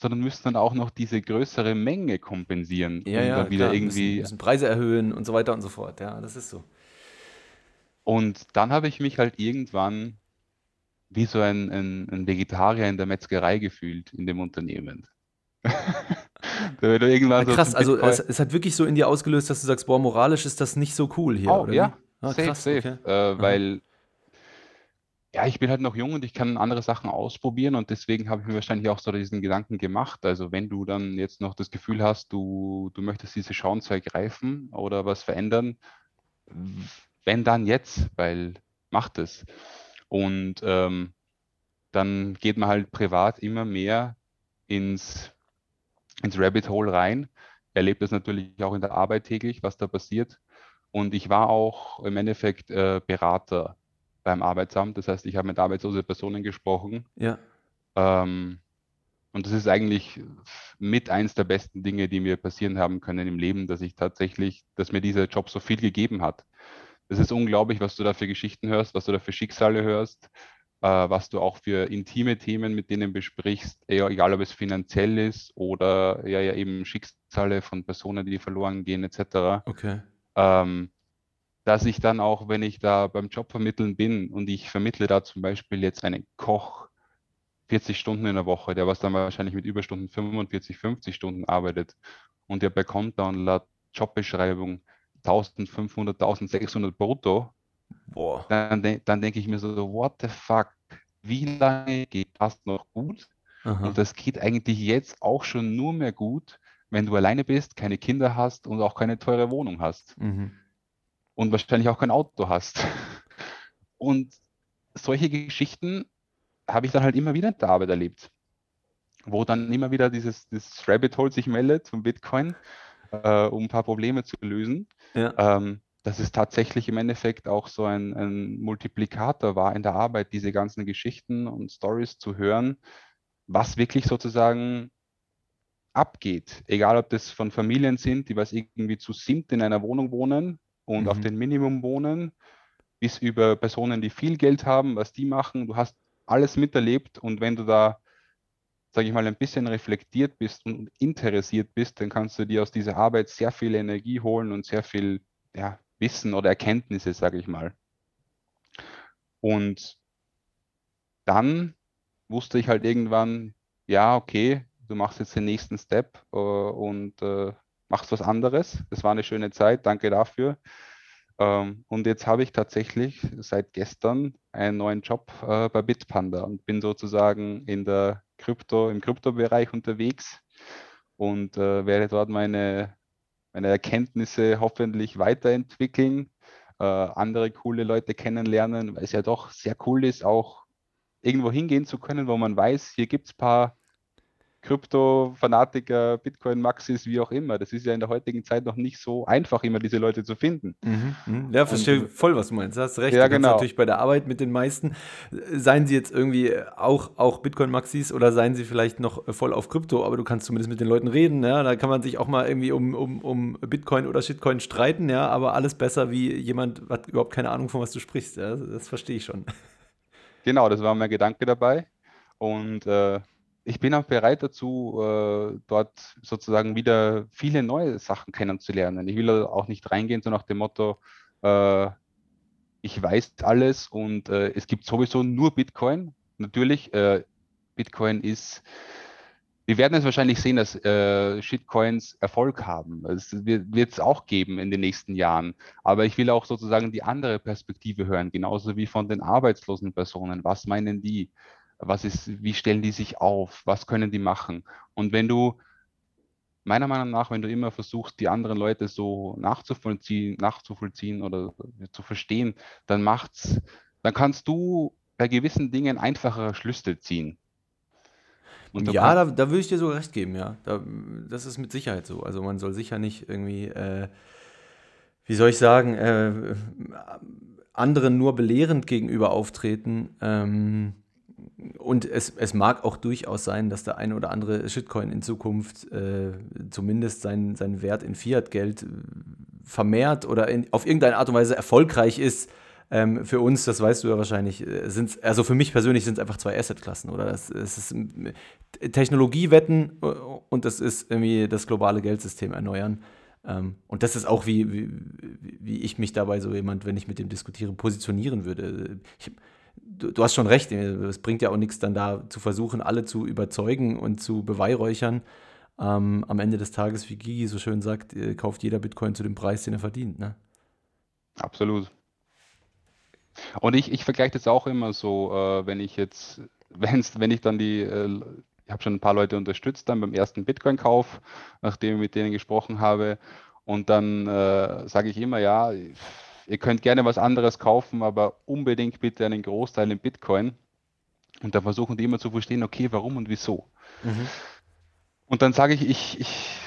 B: sondern müssen dann auch noch diese größere Menge kompensieren,
A: Ja,
B: um
A: ja,
B: dann wieder
A: klar, müssen,
B: irgendwie.
A: müssen Preise erhöhen und so weiter und so fort. Ja, das ist so.
B: Und dann habe ich mich halt irgendwann wie so ein, ein, ein Vegetarier in der Metzgerei gefühlt in dem Unternehmen.
A: Ja,
B: so
A: krass,
B: zum
A: also es, es hat wirklich so in dir ausgelöst, dass du sagst, boah, moralisch ist das nicht so cool hier,
B: Oh,
A: oder
B: ja?
A: Ah,
B: safe,
A: krass,
B: safe.
A: okay.
B: Äh, weil ja, ich bin halt noch jung und ich kann andere Sachen ausprobieren und deswegen habe ich mir wahrscheinlich auch so diesen Gedanken gemacht. Also wenn du dann jetzt noch das Gefühl hast, du, du möchtest diese Chance ergreifen oder was verändern, wenn dann jetzt, weil macht es. Und ähm, dann geht man halt privat immer mehr ins, ins Rabbit Hole rein. Erlebt das natürlich auch in der Arbeit täglich, was da passiert. Und ich war auch im Endeffekt äh, Berater beim Arbeitsamt. Das heißt, ich habe mit arbeitslosen Personen gesprochen.
A: Ja,
B: Ähm, und das ist eigentlich mit eins der besten Dinge, die mir passieren haben können im Leben, dass ich tatsächlich, dass mir dieser Job so viel gegeben hat. Es ist unglaublich, was du da für Geschichten hörst, was du da für Schicksale hörst, äh, was du auch für intime Themen mit denen besprichst, egal ob es finanziell ist oder ja, ja eben Schicksale von Personen, die verloren gehen, etc.
A: okay.
B: Ähm, dass ich dann auch, wenn ich da beim Job vermitteln bin und ich vermittle da zum Beispiel jetzt einen Koch 40 Stunden in der Woche, der was dann wahrscheinlich mit Überstunden 45, 50 Stunden arbeitet und der bekommt dann laut Jobbeschreibung 1500, 1600 brutto,
A: Boah.
B: dann, de dann denke ich mir so, what the fuck, wie lange geht das noch gut?
A: Aha.
B: Und das geht eigentlich jetzt auch schon nur mehr gut, wenn du alleine bist, keine Kinder hast und auch keine teure Wohnung hast
A: Mhm.
B: Und wahrscheinlich auch kein Auto hast. Und solche Geschichten habe ich dann halt immer wieder in der Arbeit erlebt, wo dann immer wieder dieses, dieses Rabbit Hole sich meldet zum Bitcoin, äh, um ein paar Probleme zu lösen.
A: Ja.
B: Ähm, dass es tatsächlich im Endeffekt auch so ein, ein Multiplikator war in der Arbeit, diese ganzen Geschichten und Stories zu hören, was wirklich sozusagen abgeht. Egal, ob das von Familien sind, die was irgendwie zu siebt in einer Wohnung wohnen und auf
A: Mhm.
B: den Minimum wohnen, bis über Personen, die viel Geld haben, was die machen. Du hast alles miterlebt und wenn du da, sage ich mal, ein bisschen reflektiert bist und interessiert bist, dann kannst du dir aus dieser Arbeit sehr viel Energie holen und sehr viel ja, Wissen oder Erkenntnisse, sage ich mal. Und dann wusste ich halt irgendwann, ja, okay, du machst jetzt den nächsten Step äh, und äh, machst was anderes. Das war eine schöne Zeit, danke dafür. Ähm, und jetzt habe ich tatsächlich seit gestern einen neuen Job äh, bei Bitpanda und bin sozusagen in der Krypto, im Kryptobereich unterwegs und äh, werde dort meine, meine Erkenntnisse hoffentlich weiterentwickeln, äh, andere coole Leute kennenlernen, weil es ja doch sehr cool ist, auch irgendwo hingehen zu können, wo man weiß, hier gibt es ein paar Krypto-Fanatiker, Bitcoin-Maxis, wie auch immer. Das ist ja in der heutigen Zeit noch nicht so einfach, immer diese Leute zu finden.
A: Mhm. mhm. Ja, verstehe
B: Und-
A: voll, was du meinst. Da hast du recht.
B: Ja,
A: du
B: genau.
A: natürlich bei der Arbeit mit den meisten, seien sie jetzt irgendwie auch, auch Bitcoin-Maxis oder seien sie vielleicht noch voll auf Krypto, aber du kannst zumindest mit den Leuten reden. Ja? Da kann man sich auch mal irgendwie um, um, um Bitcoin oder Shitcoin streiten, ja, aber alles besser wie jemand, hat überhaupt keine Ahnung, von was du sprichst. Ja? Das verstehe ich schon.
B: Genau, das war mein Gedanke dabei. Und äh, ich bin auch bereit dazu, äh, dort sozusagen wieder viele neue Sachen kennenzulernen. Ich will auch nicht reingehen, so nach dem Motto, äh, ich weiß alles und äh, es gibt sowieso nur Bitcoin. Natürlich, äh, Bitcoin ist wir werden es wahrscheinlich sehen, dass äh, Shitcoins Erfolg haben. Es wird es auch geben in den nächsten Jahren. Aber ich will auch sozusagen die andere Perspektive hören, genauso wie von den arbeitslosen Personen. Was meinen die? Was ist, wie stellen die sich auf? Was können die machen? Und wenn du, meiner Meinung nach, wenn du immer versuchst, die anderen Leute so nachzuvollziehen, nachzuvollziehen oder zu verstehen, dann macht's, dann kannst du bei gewissen Dingen einfachere Schlüsse ziehen.
A: Ja, da, da würde ich dir sogar recht geben, ja. Da, das ist mit Sicherheit so. Also man soll sicher nicht irgendwie, äh, wie soll ich sagen, äh, anderen nur belehrend gegenüber auftreten. Ähm, und es, es mag auch durchaus sein, dass der eine oder andere Shitcoin in Zukunft äh, zumindest seinen, seinen Wert in Fiat-Geld vermehrt oder in, auf irgendeine Art und Weise erfolgreich ist ähm, für uns, das weißt du ja wahrscheinlich, äh, sind also für mich persönlich sind es einfach zwei Assetklassen, oder? Das, es ist Technologiewetten äh, und das ist irgendwie das globale Geldsystem erneuern. Ähm, und das ist auch, wie, wie, wie ich mich dabei so jemand, wenn ich mit dem diskutiere, positionieren würde. Ich, du, du, hast schon recht, es bringt ja auch nichts, dann da zu versuchen, alle zu überzeugen und zu beweihräuchern. Ähm, am Ende des Tages, wie Gigi so schön sagt, äh, kauft jeder Bitcoin zu dem Preis, den er verdient. Ne?
B: Absolut. Und ich, ich vergleiche das auch immer so, äh, wenn ich jetzt, wenn's, wenn ich dann die, äh, ich habe schon ein paar Leute unterstützt dann beim ersten Bitcoin-Kauf, nachdem ich mit denen gesprochen habe. Und dann äh, sage ich immer, ja, ihr könnt gerne was anderes kaufen, aber unbedingt bitte einen Großteil in Bitcoin. Und da versuchen die immer zu verstehen, okay, warum und wieso. Mhm. Und dann sage ich, ich, ich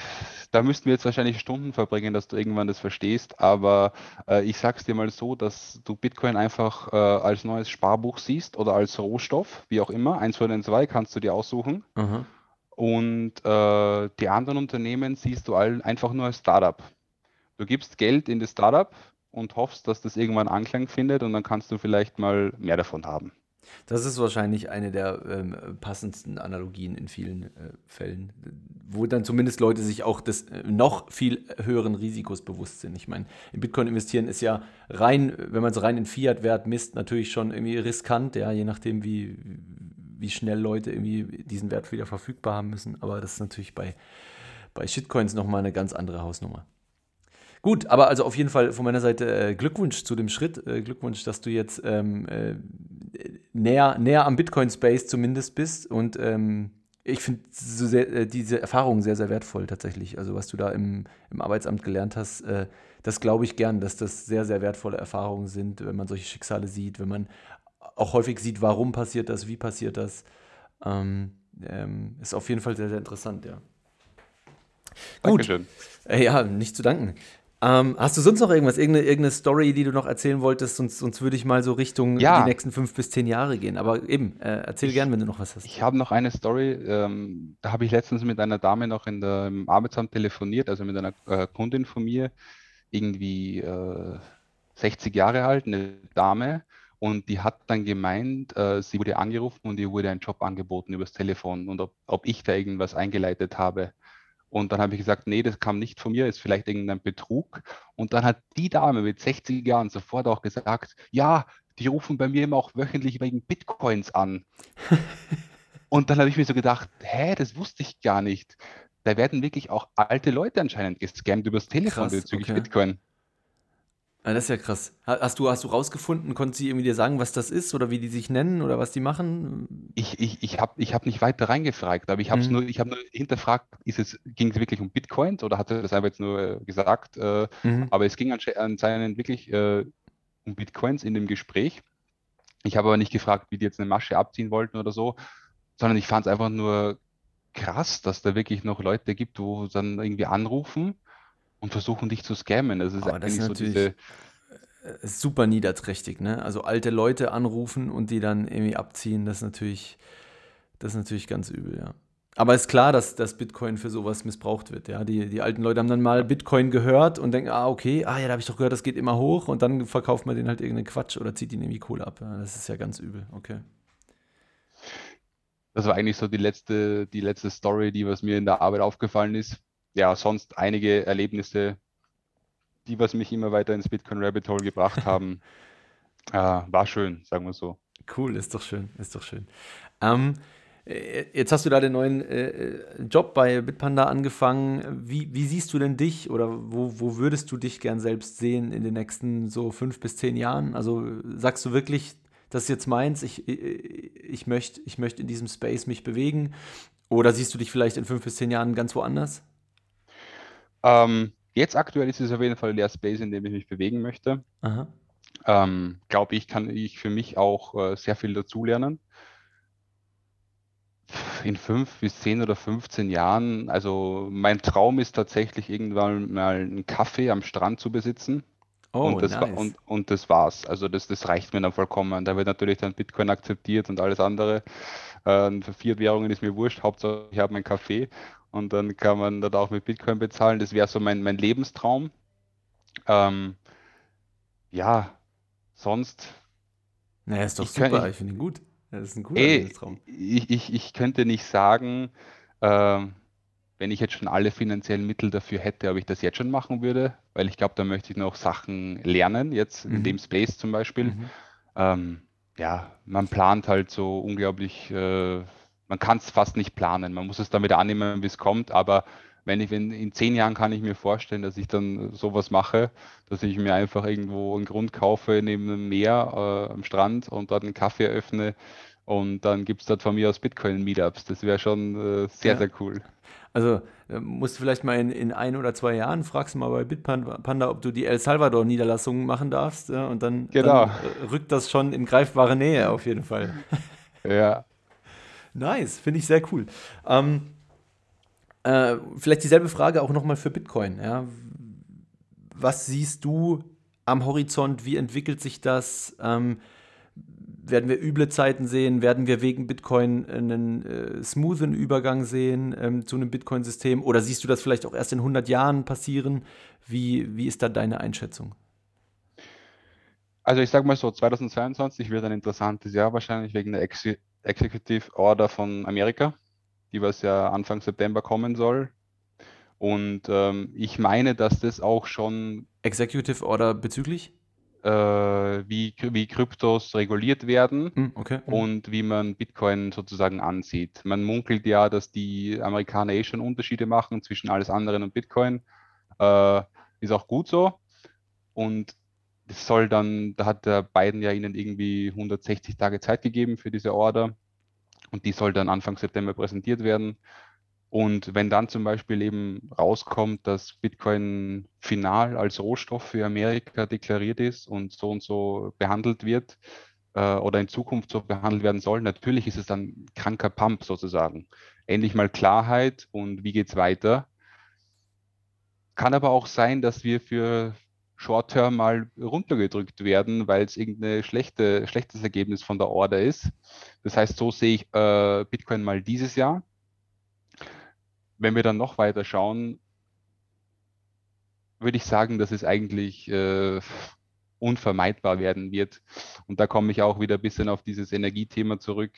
B: da müssten wir jetzt wahrscheinlich Stunden verbringen, dass du irgendwann das verstehst. Aber äh, ich sag's dir mal so, dass du Bitcoin einfach äh, als neues Sparbuch siehst oder als Rohstoff, wie auch immer. Eins von den zwei kannst du dir aussuchen. Mhm. Und äh, die anderen Unternehmen siehst du all, einfach nur als Startup. Du gibst Geld in das Startup und hoffst, dass das irgendwann Anklang findet und dann kannst du vielleicht mal mehr davon haben.
A: Das ist wahrscheinlich eine der ähm, passendsten Analogien in vielen äh, Fällen, wo dann zumindest Leute sich auch des äh, noch viel höheren Risikos bewusst sind. Ich meine, in Bitcoin investieren ist ja rein, wenn man es rein in Fiat-Wert misst, natürlich schon irgendwie riskant, ja, je nachdem, wie, wie schnell Leute irgendwie diesen Wert wieder verfügbar haben müssen. Aber das ist natürlich bei, bei Shitcoins nochmal eine ganz andere Hausnummer. Gut, aber also auf jeden Fall von meiner Seite äh, Glückwunsch zu dem Schritt. Äh, Glückwunsch, dass du jetzt ähm, äh, näher, näher am Bitcoin-Space zumindest bist. Und ähm, ich finde so äh, diese Erfahrung sehr, sehr wertvoll tatsächlich. Also was du da im, im Arbeitsamt gelernt hast, äh, das glaube ich gern, dass das sehr, sehr wertvolle Erfahrungen sind, wenn man solche Schicksale sieht, wenn man auch häufig sieht, warum passiert das, wie passiert das. Ähm, ähm, ist auf jeden Fall sehr, sehr interessant, ja. Gut. Dankeschön. Äh, ja, nicht zu danken. Ähm, hast du sonst noch irgendwas, irgendeine, irgendeine Story, die du noch erzählen wolltest? Sonst, sonst würde ich mal so Richtung ja. die nächsten fünf bis zehn Jahre gehen. Aber eben, äh, erzähl ich, gern, wenn du noch was hast.
B: Ich habe noch eine Story. Ähm, da habe ich letztens mit einer Dame noch in der, im Arbeitsamt telefoniert, also mit einer äh, Kundin von mir, irgendwie äh, 60 Jahre alt, eine Dame. Und die hat dann gemeint, äh, sie wurde angerufen und ihr wurde ein Job angeboten übers Telefon und ob, ob ich da irgendwas eingeleitet habe. Und dann habe ich gesagt, nee, das kam nicht von mir, ist vielleicht irgendein Betrug. Und dann hat die Dame mit 60 Jahren sofort auch gesagt, ja, die rufen bei mir immer auch wöchentlich wegen Bitcoins an. und dann habe ich mir so gedacht, hä, das wusste ich gar nicht. Da werden wirklich auch alte Leute anscheinend gescammt übers Telefon Krass, bezüglich okay. Bitcoin.
A: Ah, das ist ja krass. Hast du, hast du rausgefunden, konnte sie irgendwie dir sagen, was das ist oder wie die sich nennen oder was die machen?
B: Ich, ich, ich habe ich hab nicht weiter reingefragt, aber ich habe mhm. nur, hab nur hinterfragt, ging es wirklich um Bitcoins oder hat er das einfach jetzt nur äh, gesagt? Äh, mhm. Aber es ging anscheinend wirklich äh, um Bitcoins in dem Gespräch. Ich habe aber nicht gefragt, wie die jetzt eine Masche abziehen wollten oder so, sondern ich fand es einfach nur krass, dass da wirklich noch Leute gibt, wo dann irgendwie anrufen und versuchen dich zu scammen. Das ist
A: Aber eigentlich das ist so diese. Äh, super niederträchtig, ne? Also alte Leute anrufen und die dann irgendwie abziehen, das ist natürlich, das ist natürlich ganz übel, ja. Aber ist klar, dass, dass Bitcoin für sowas missbraucht wird. Ja? Die, die alten Leute haben dann mal Bitcoin gehört und denken, ah, okay, ah ja, da habe ich doch gehört, das geht immer hoch und dann verkauft man den halt irgendeinen Quatsch oder zieht ihn irgendwie Kohle ab. Ja? Das ist ja ganz übel, okay.
B: Das war eigentlich so die letzte, die letzte Story, die was mir in der Arbeit aufgefallen ist ja, sonst einige Erlebnisse, die was mich immer weiter ins Bitcoin Rabbit Hole gebracht haben. äh, war schön, sagen wir so.
A: Cool, ist doch schön, ist doch schön. Ähm, Äh, jetzt hast du da den neuen äh, Job bei Bitpanda angefangen. Wie, wie, siehst du denn dich oder wo, wo würdest du dich gern selbst sehen in den nächsten so fünf bis zehn Jahren? Also sagst du wirklich, das ist jetzt meins, ich, ich, ich möchte ich möcht in diesem Space mich bewegen? Oder siehst du dich vielleicht in fünf bis zehn Jahren ganz woanders?
B: Ähm, jetzt aktuell ist es auf jeden Fall der Space, in dem ich mich bewegen möchte. Ähm, Glaube ich, kann ich für mich auch äh, sehr viel dazulernen in fünf bis zehn oder 15 Jahren, also mein Traum ist tatsächlich irgendwann mal einen Kaffee am Strand zu besitzen.
A: Oh,
B: und, das,
A: nice.
B: und, und das war's. Also das, das reicht mir dann vollkommen. Da wird natürlich dann Bitcoin akzeptiert und alles andere. Ähm, Fiat-Währungen ist mir wurscht. Hauptsache ich habe meinen Kaffee und dann kann man das auch mit Bitcoin bezahlen. Das wäre so mein, mein Lebenstraum. Ähm, ja, sonst.
A: Naja, ist doch
B: Ich kann,
A: super,
B: ich,
A: ich finde ihn gut. Das ist ein cooler
B: Eh,
A: Lebenstraum.
B: ich, ich, ich könnte nicht sagen, ähm, wenn ich jetzt schon alle finanziellen Mittel dafür hätte, ob ich das jetzt schon machen würde, weil ich glaube, da möchte ich noch Sachen lernen, jetzt in dem
A: Mhm.
B: Space zum Beispiel.
A: Mhm.
B: Ähm, ja, man plant halt so unglaublich, äh, man kann es fast nicht planen. Man muss es damit annehmen, wie es kommt, aber wenn ich, wenn in zehn Jahren kann ich mir vorstellen, dass ich dann sowas mache, dass ich mir einfach irgendwo einen Grund kaufe neben dem Meer, äh, am Strand und dort einen Kaffee eröffne und dann gibt es dort von mir aus Bitcoin-Meetups. Das wäre schon äh, sehr,
A: Ja.
B: sehr cool.
A: Also äh, musst du vielleicht mal in, in ein oder zwei Jahren, fragst du mal bei Bitpanda, ob du die El Salvador-Niederlassung machen darfst. Ja, und dann, dann
B: Genau.
A: äh, rückt das schon in greifbare Nähe auf jeden Fall.
B: Ja.
A: Nice, finde ich sehr cool. Ähm, äh, vielleicht dieselbe Frage auch nochmal für Bitcoin. Ja. Was siehst du am Horizont? Wie entwickelt sich das? Ähm, werden wir üble Zeiten sehen? Werden wir wegen Bitcoin einen äh, smoothen Übergang sehen ähm, zu einem Bitcoin-System? Oder siehst du das vielleicht auch erst in 100 Jahren passieren? Wie, wie ist da deine Einschätzung?
B: Also ich sage mal so, 2022 wird ein interessantes Jahr wahrscheinlich wegen der Ex Executive Order von Amerika, die was ja Anfang September kommen soll. Und ähm, ich meine, dass das auch schon
A: Executive Order bezüglich?
B: äh, wie, wie Kryptos reguliert werden
A: Hm, okay. Mhm.
B: und wie man Bitcoin sozusagen ansieht. Man munkelt ja, dass die Amerikaner eh schon Unterschiede machen zwischen alles anderen und Bitcoin. Äh, ist auch gut so. Und das soll dann, da hat der Biden ja ihnen irgendwie 160 Tage Zeit gegeben für diese Order. Und die soll dann Anfang September präsentiert werden. Und wenn dann zum Beispiel eben rauskommt, dass Bitcoin final als Rohstoff für Amerika deklariert ist und so und so behandelt wird äh, oder in Zukunft so behandelt werden soll, natürlich ist es dann kranker Pump sozusagen. Endlich mal Klarheit und wie geht's weiter. Kann aber auch sein, dass wir für Short-Term mal runtergedrückt werden, weil es irgendein schlechte, schlechtes Ergebnis von der Order ist. Das heißt, so sehe ich äh, Bitcoin mal dieses Jahr. Wenn wir dann noch weiter schauen, würde ich sagen, dass es eigentlich äh, unvermeidbar werden wird. Und da komme ich auch wieder ein bisschen auf dieses Energiethema zurück,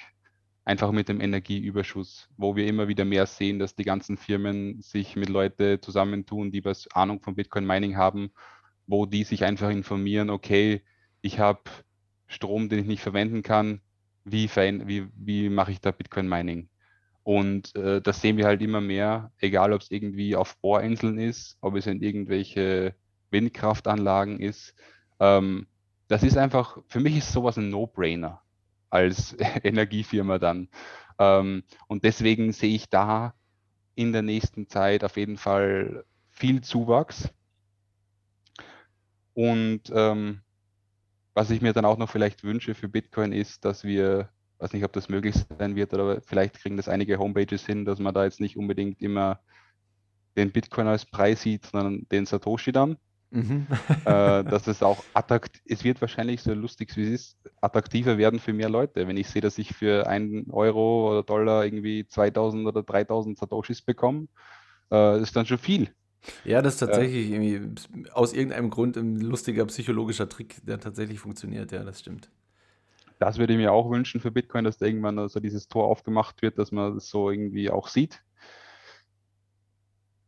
B: einfach mit dem Energieüberschuss, wo wir immer wieder mehr sehen, dass die ganzen Firmen sich mit Leuten zusammentun, die was Ahnung von Bitcoin Mining haben, wo die sich einfach informieren, okay, ich habe Strom, den ich nicht verwenden kann, wie, wie, wie mache ich da Bitcoin Mining? Und äh, das sehen wir halt immer mehr, egal ob es irgendwie auf Bohrinseln ist, ob es in irgendwelche Windkraftanlagen ist. Ähm, das ist einfach, für mich ist sowas ein No-Brainer als Energiefirma dann. Ähm, und deswegen sehe ich da in der nächsten Zeit auf jeden Fall viel Zuwachs. Und ähm, was ich mir dann auch noch vielleicht wünsche für Bitcoin ist, dass wir weiß nicht, ob das möglich sein wird, aber vielleicht kriegen das einige Homepages hin, dass man da jetzt nicht unbedingt immer den Bitcoin als Preis sieht, sondern den Satoshi dann.
A: Mhm.
B: äh, dass es auch attraktiv, es wird wahrscheinlich so lustig wie es ist, attraktiver werden für mehr Leute. Wenn ich sehe, dass ich für einen Euro oder Dollar irgendwie 2000 oder 3000 Satoshis bekomme, äh, ist dann schon viel.
A: Ja, das ist tatsächlich äh, irgendwie aus irgendeinem Grund ein lustiger psychologischer Trick, der tatsächlich funktioniert. Ja, das stimmt
B: das würde ich mir auch wünschen für Bitcoin, dass da irgendwann so dieses Tor aufgemacht wird, dass man das so irgendwie auch sieht.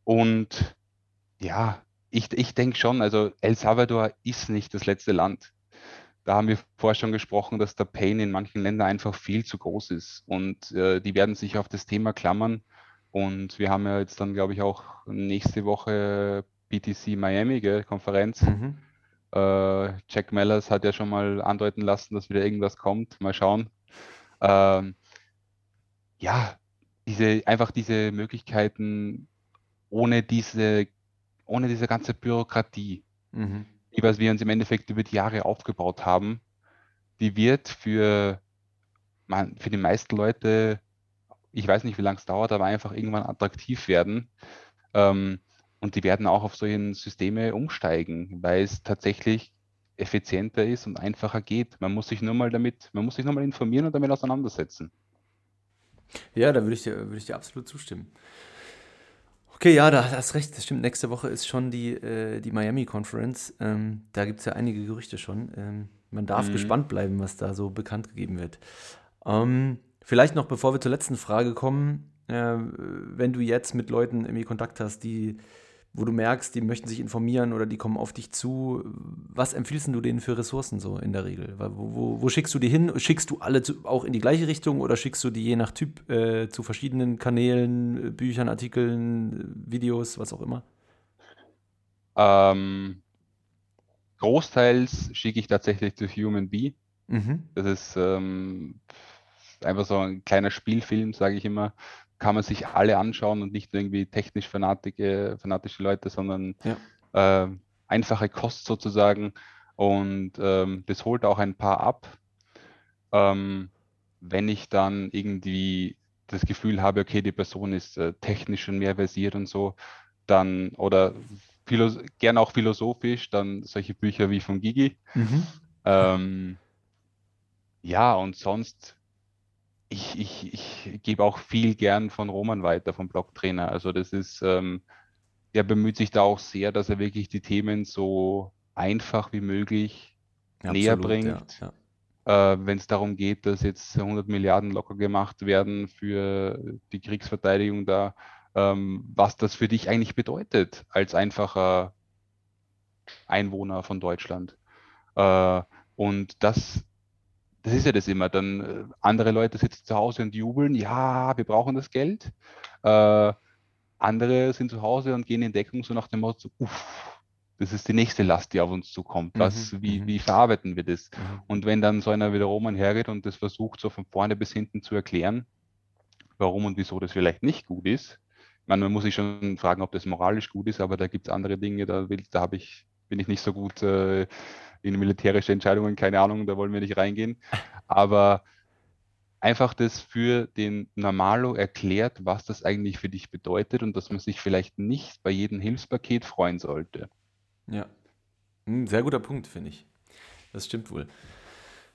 B: Und ja, ich, ich denke schon, also El Salvador ist nicht das letzte Land. da haben wir vorher schon gesprochen, dass der Pain in manchen Ländern einfach viel zu groß ist und äh, die werden sich auf das Thema klammern. Und wir haben ja jetzt dann, glaube ich, auch nächste Woche BTC Miami, gell, Konferenz. Mhm. Äh, Jack Mellers hat ja schon mal andeuten lassen, dass wieder irgendwas kommt. Mal schauen. Ähm, ja, diese, einfach diese Möglichkeiten ohne diese, ohne diese ganze Bürokratie, mhm. die was wir uns im Endeffekt über die Jahre aufgebaut haben, die wird für, man, für die meisten Leute, ich weiß nicht, wie lange es dauert, aber einfach irgendwann attraktiv werden. Ähm, und die werden auch auf solche Systeme umsteigen, weil es tatsächlich effizienter ist und einfacher geht. Man muss sich nur mal damit, man muss sich nur mal informieren und damit auseinandersetzen.
A: Ja, da würde ich dir, würde ich dir absolut zustimmen. Okay, ja, da hast recht, das stimmt. Nächste Woche ist schon die, äh, die Miami Conference. Ähm, da gibt es ja einige Gerüchte schon. Ähm, man darf mhm. gespannt bleiben, was da so bekannt gegeben wird. Ähm, vielleicht noch, bevor wir zur letzten Frage kommen, äh, wenn du jetzt mit Leuten irgendwie Kontakt hast, die wo du merkst, die möchten sich informieren oder die kommen auf dich zu. Was empfiehlst du denen für Ressourcen so in der Regel? Wo, wo, wo schickst du die hin? Schickst du alle zu, auch in die gleiche Richtung oder schickst du die je nach Typ äh, zu verschiedenen Kanälen, Büchern, Artikeln, Videos, was auch immer?
B: Ähm, großteils schicke ich tatsächlich zu Human Bee. Mhm. Das ist ähm, einfach so ein kleiner Spielfilm, sage ich immer, kann man sich alle anschauen und nicht irgendwie technisch fanatische, fanatische Leute, sondern ja. äh, einfache Kost sozusagen. Und ähm, das holt auch ein paar ab. Ähm, wenn ich dann irgendwie das Gefühl habe, okay, die Person ist äh, technisch schon mehr versiert und so, dann oder gerne auch philosophisch, dann solche Bücher wie von Gigi. Mhm. Ähm, ja, und sonst ich, ich, ich gebe auch viel gern von Roman weiter, vom Blocktrainer. Also das ist, ähm, der bemüht sich da auch sehr, dass er wirklich die Themen so einfach wie möglich Absolut, näher bringt. Ja, ja. Äh, Wenn es darum geht, dass jetzt 100 Milliarden locker gemacht werden für die Kriegsverteidigung da, ähm, was das für dich eigentlich bedeutet als einfacher Einwohner von Deutschland. Äh, und das das ist ja das immer. Dann äh, andere Leute sitzen zu Hause und jubeln, ja, wir brauchen das Geld. Äh, andere sind zu Hause und gehen in Deckung so nach dem Motto, uff, das ist die nächste Last, die auf uns zukommt. Was, mhm, wie, mhm. wie verarbeiten wir das? Mhm. Und wenn dann so einer wie der Roman hergeht und das versucht, so von vorne bis hinten zu erklären, warum und wieso das vielleicht nicht gut ist, ich meine, man muss sich schon fragen, ob das moralisch gut ist, aber da gibt es andere Dinge, da, will, da ich, bin ich nicht so gut äh, in militärische Entscheidungen, keine Ahnung, da wollen wir nicht reingehen. Aber einfach das für den Normalo erklärt, was das eigentlich für dich bedeutet und dass man sich vielleicht nicht bei jedem Hilfspaket freuen sollte.
A: Ja, ein hm, sehr guter Punkt, finde ich. Das stimmt wohl.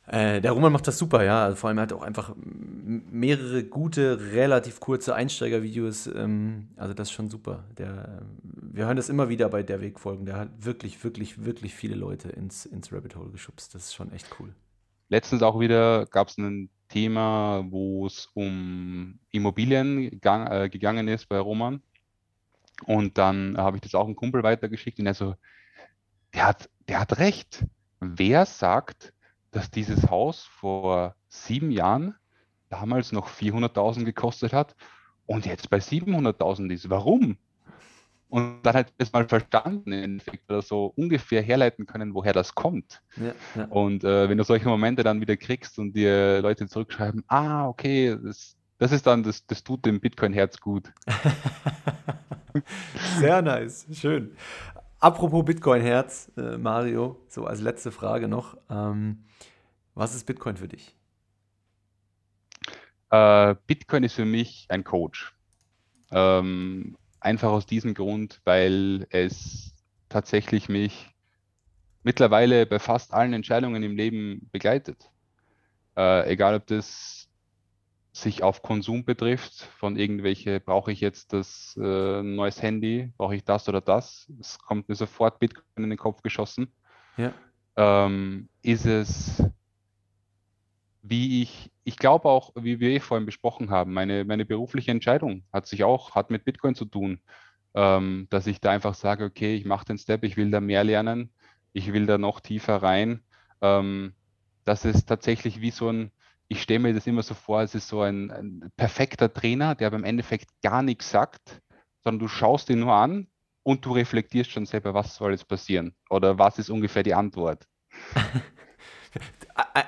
A: Äh, der Roman macht das super, ja. Also vor allem hat er auch einfach mehrere gute, relativ kurze Einsteigervideos. Ähm, also das ist schon super. Der, wir hören das immer wieder bei der Wegfolgen. Der hat wirklich, wirklich, wirklich viele Leute ins, ins Rabbit Hole geschubst. Das ist schon echt cool.
B: Letztens auch wieder gab es ein Thema, wo es um Immobilien gang, äh, gegangen ist bei Roman. Und dann habe ich das auch einem Kumpel weitergeschickt und er so, der hat, der hat recht. Wer sagt, dass dieses Haus vor sieben Jahren damals noch 400.000 gekostet hat und jetzt bei 700.000 ist. Warum? Und dann halt das mal verstanden, oder so ungefähr herleiten können, woher das kommt. Ja, ja. Und äh, wenn du solche Momente dann wieder kriegst und dir Leute zurückschreiben, ah, okay, das, das ist dann, das, das tut dem Bitcoin-Herz gut.
A: Sehr nice, schön. Apropos Bitcoin-Herz, äh, Mario, so als letzte Frage noch. Ähm, was ist Bitcoin für dich?
B: Äh, Bitcoin ist für mich ein Coach. Ähm, einfach aus diesem Grund, weil es tatsächlich mich mittlerweile bei fast allen Entscheidungen im Leben begleitet. Äh, egal ob das sich auf Konsum betrifft, von irgendwelche, brauche ich jetzt das äh, neues Handy, brauche ich das oder das, es kommt mir sofort Bitcoin in den Kopf geschossen. Ja. Ähm, ist es wie ich, ich glaube auch, wie wir eh vorhin besprochen haben, meine, meine berufliche Entscheidung hat sich auch, hat mit Bitcoin zu tun, ähm, dass ich da einfach sage, okay, ich mache den Step, ich will da mehr lernen, ich will da noch tiefer rein. Ähm, dass es tatsächlich wie so ein, ich stelle mir das immer so vor, es ist so ein, ein perfekter Trainer, der aber im Endeffekt gar nichts sagt, sondern du schaust ihn nur an und du reflektierst schon selber, was soll jetzt passieren oder was ist ungefähr die Antwort.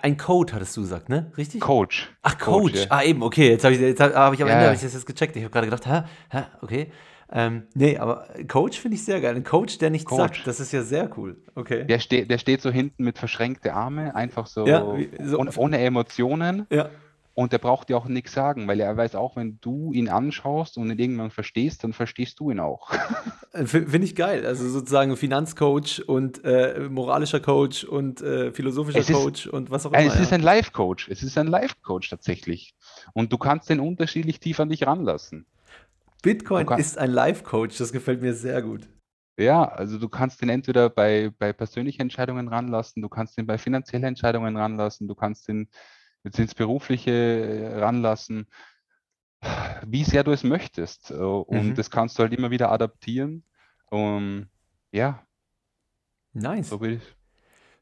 A: Ein Code hattest du gesagt, ne? Richtig?
B: Coach.
A: Ach, Coach. Coach ja. Ah, eben, okay. Jetzt habe ich, jetzt hab, hab ich am ja. Ende hab ich das jetzt gecheckt. Ich habe gerade gedacht, hä, hä, okay. Ähm, nee, aber Coach finde ich sehr geil. Ein Coach, der nichts Coach. sagt, das ist ja sehr cool. Okay.
B: Der, ste der steht so hinten mit verschränkte Arme, einfach so, ja, so ohne, ohne Emotionen. Ja. Und der braucht dir auch nichts sagen, weil er weiß auch, wenn du ihn anschaust und ihn irgendwann verstehst, dann verstehst du ihn auch.
A: Finde ich geil. Also sozusagen Finanzcoach und äh, moralischer Coach und äh, philosophischer ist, Coach und was auch
B: immer. Es ist ein Life-Coach. Es ist ein Life-Coach tatsächlich. Und du kannst den unterschiedlich tief an dich ranlassen.
A: Bitcoin ist ein Life-Coach. Das gefällt mir sehr gut.
B: Ja, also du kannst den entweder bei, bei persönlichen Entscheidungen ranlassen, du kannst den bei finanziellen Entscheidungen ranlassen, du kannst den jetzt ins Berufliche äh, ranlassen, wie sehr du es möchtest. Äh, und mhm. das kannst du halt immer wieder adaptieren. Um, ja.
A: Nice. So.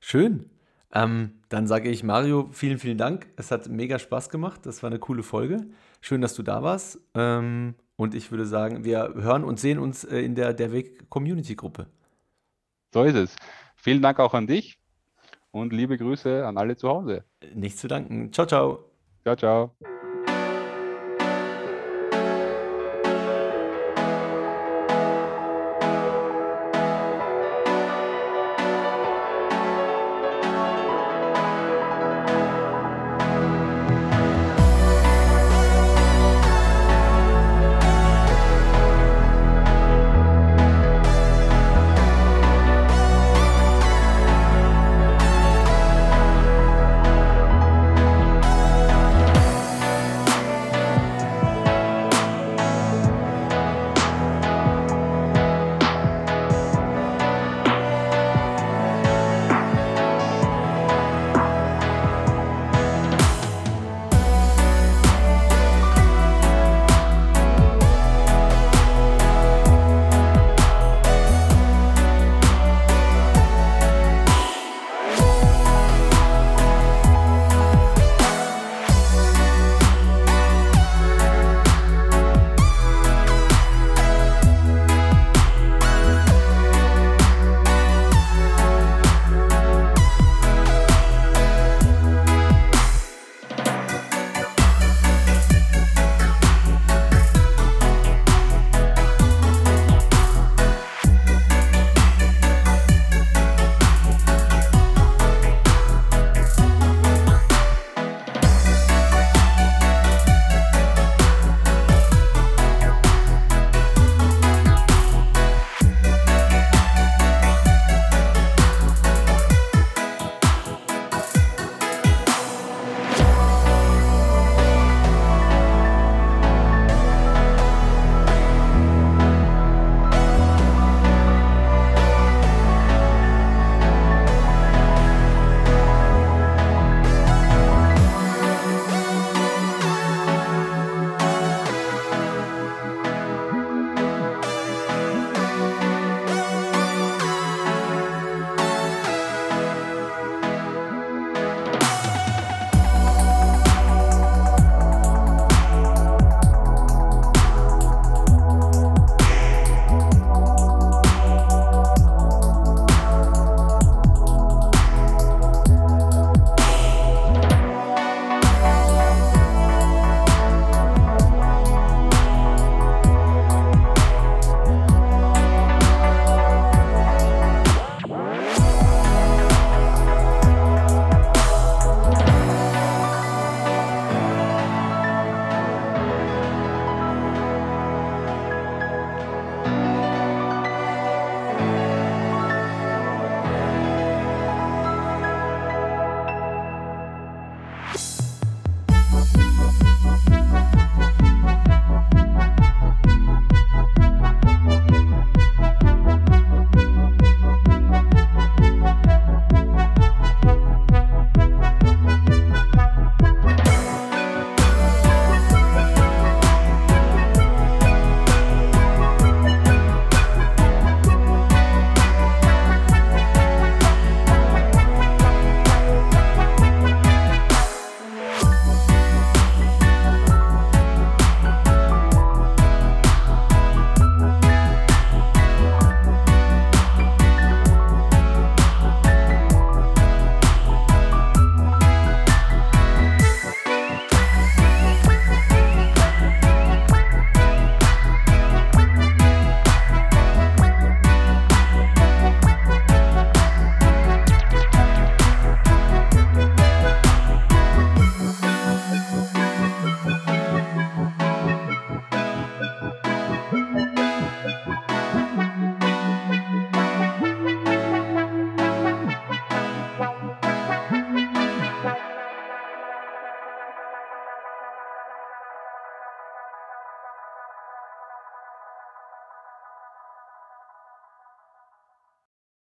A: Schön. Ähm, dann sage ich Mario, vielen, vielen Dank. Es hat mega Spaß gemacht. Das war eine coole Folge. Schön, dass du da warst. Ähm, und ich würde sagen, wir hören und sehen uns äh, in der Der Weg Community Gruppe.
B: So ist es. Vielen Dank auch an dich und liebe Grüße an alle zu Hause.
A: Nichts zu danken. Ciao, ciao.
B: Ciao, ciao.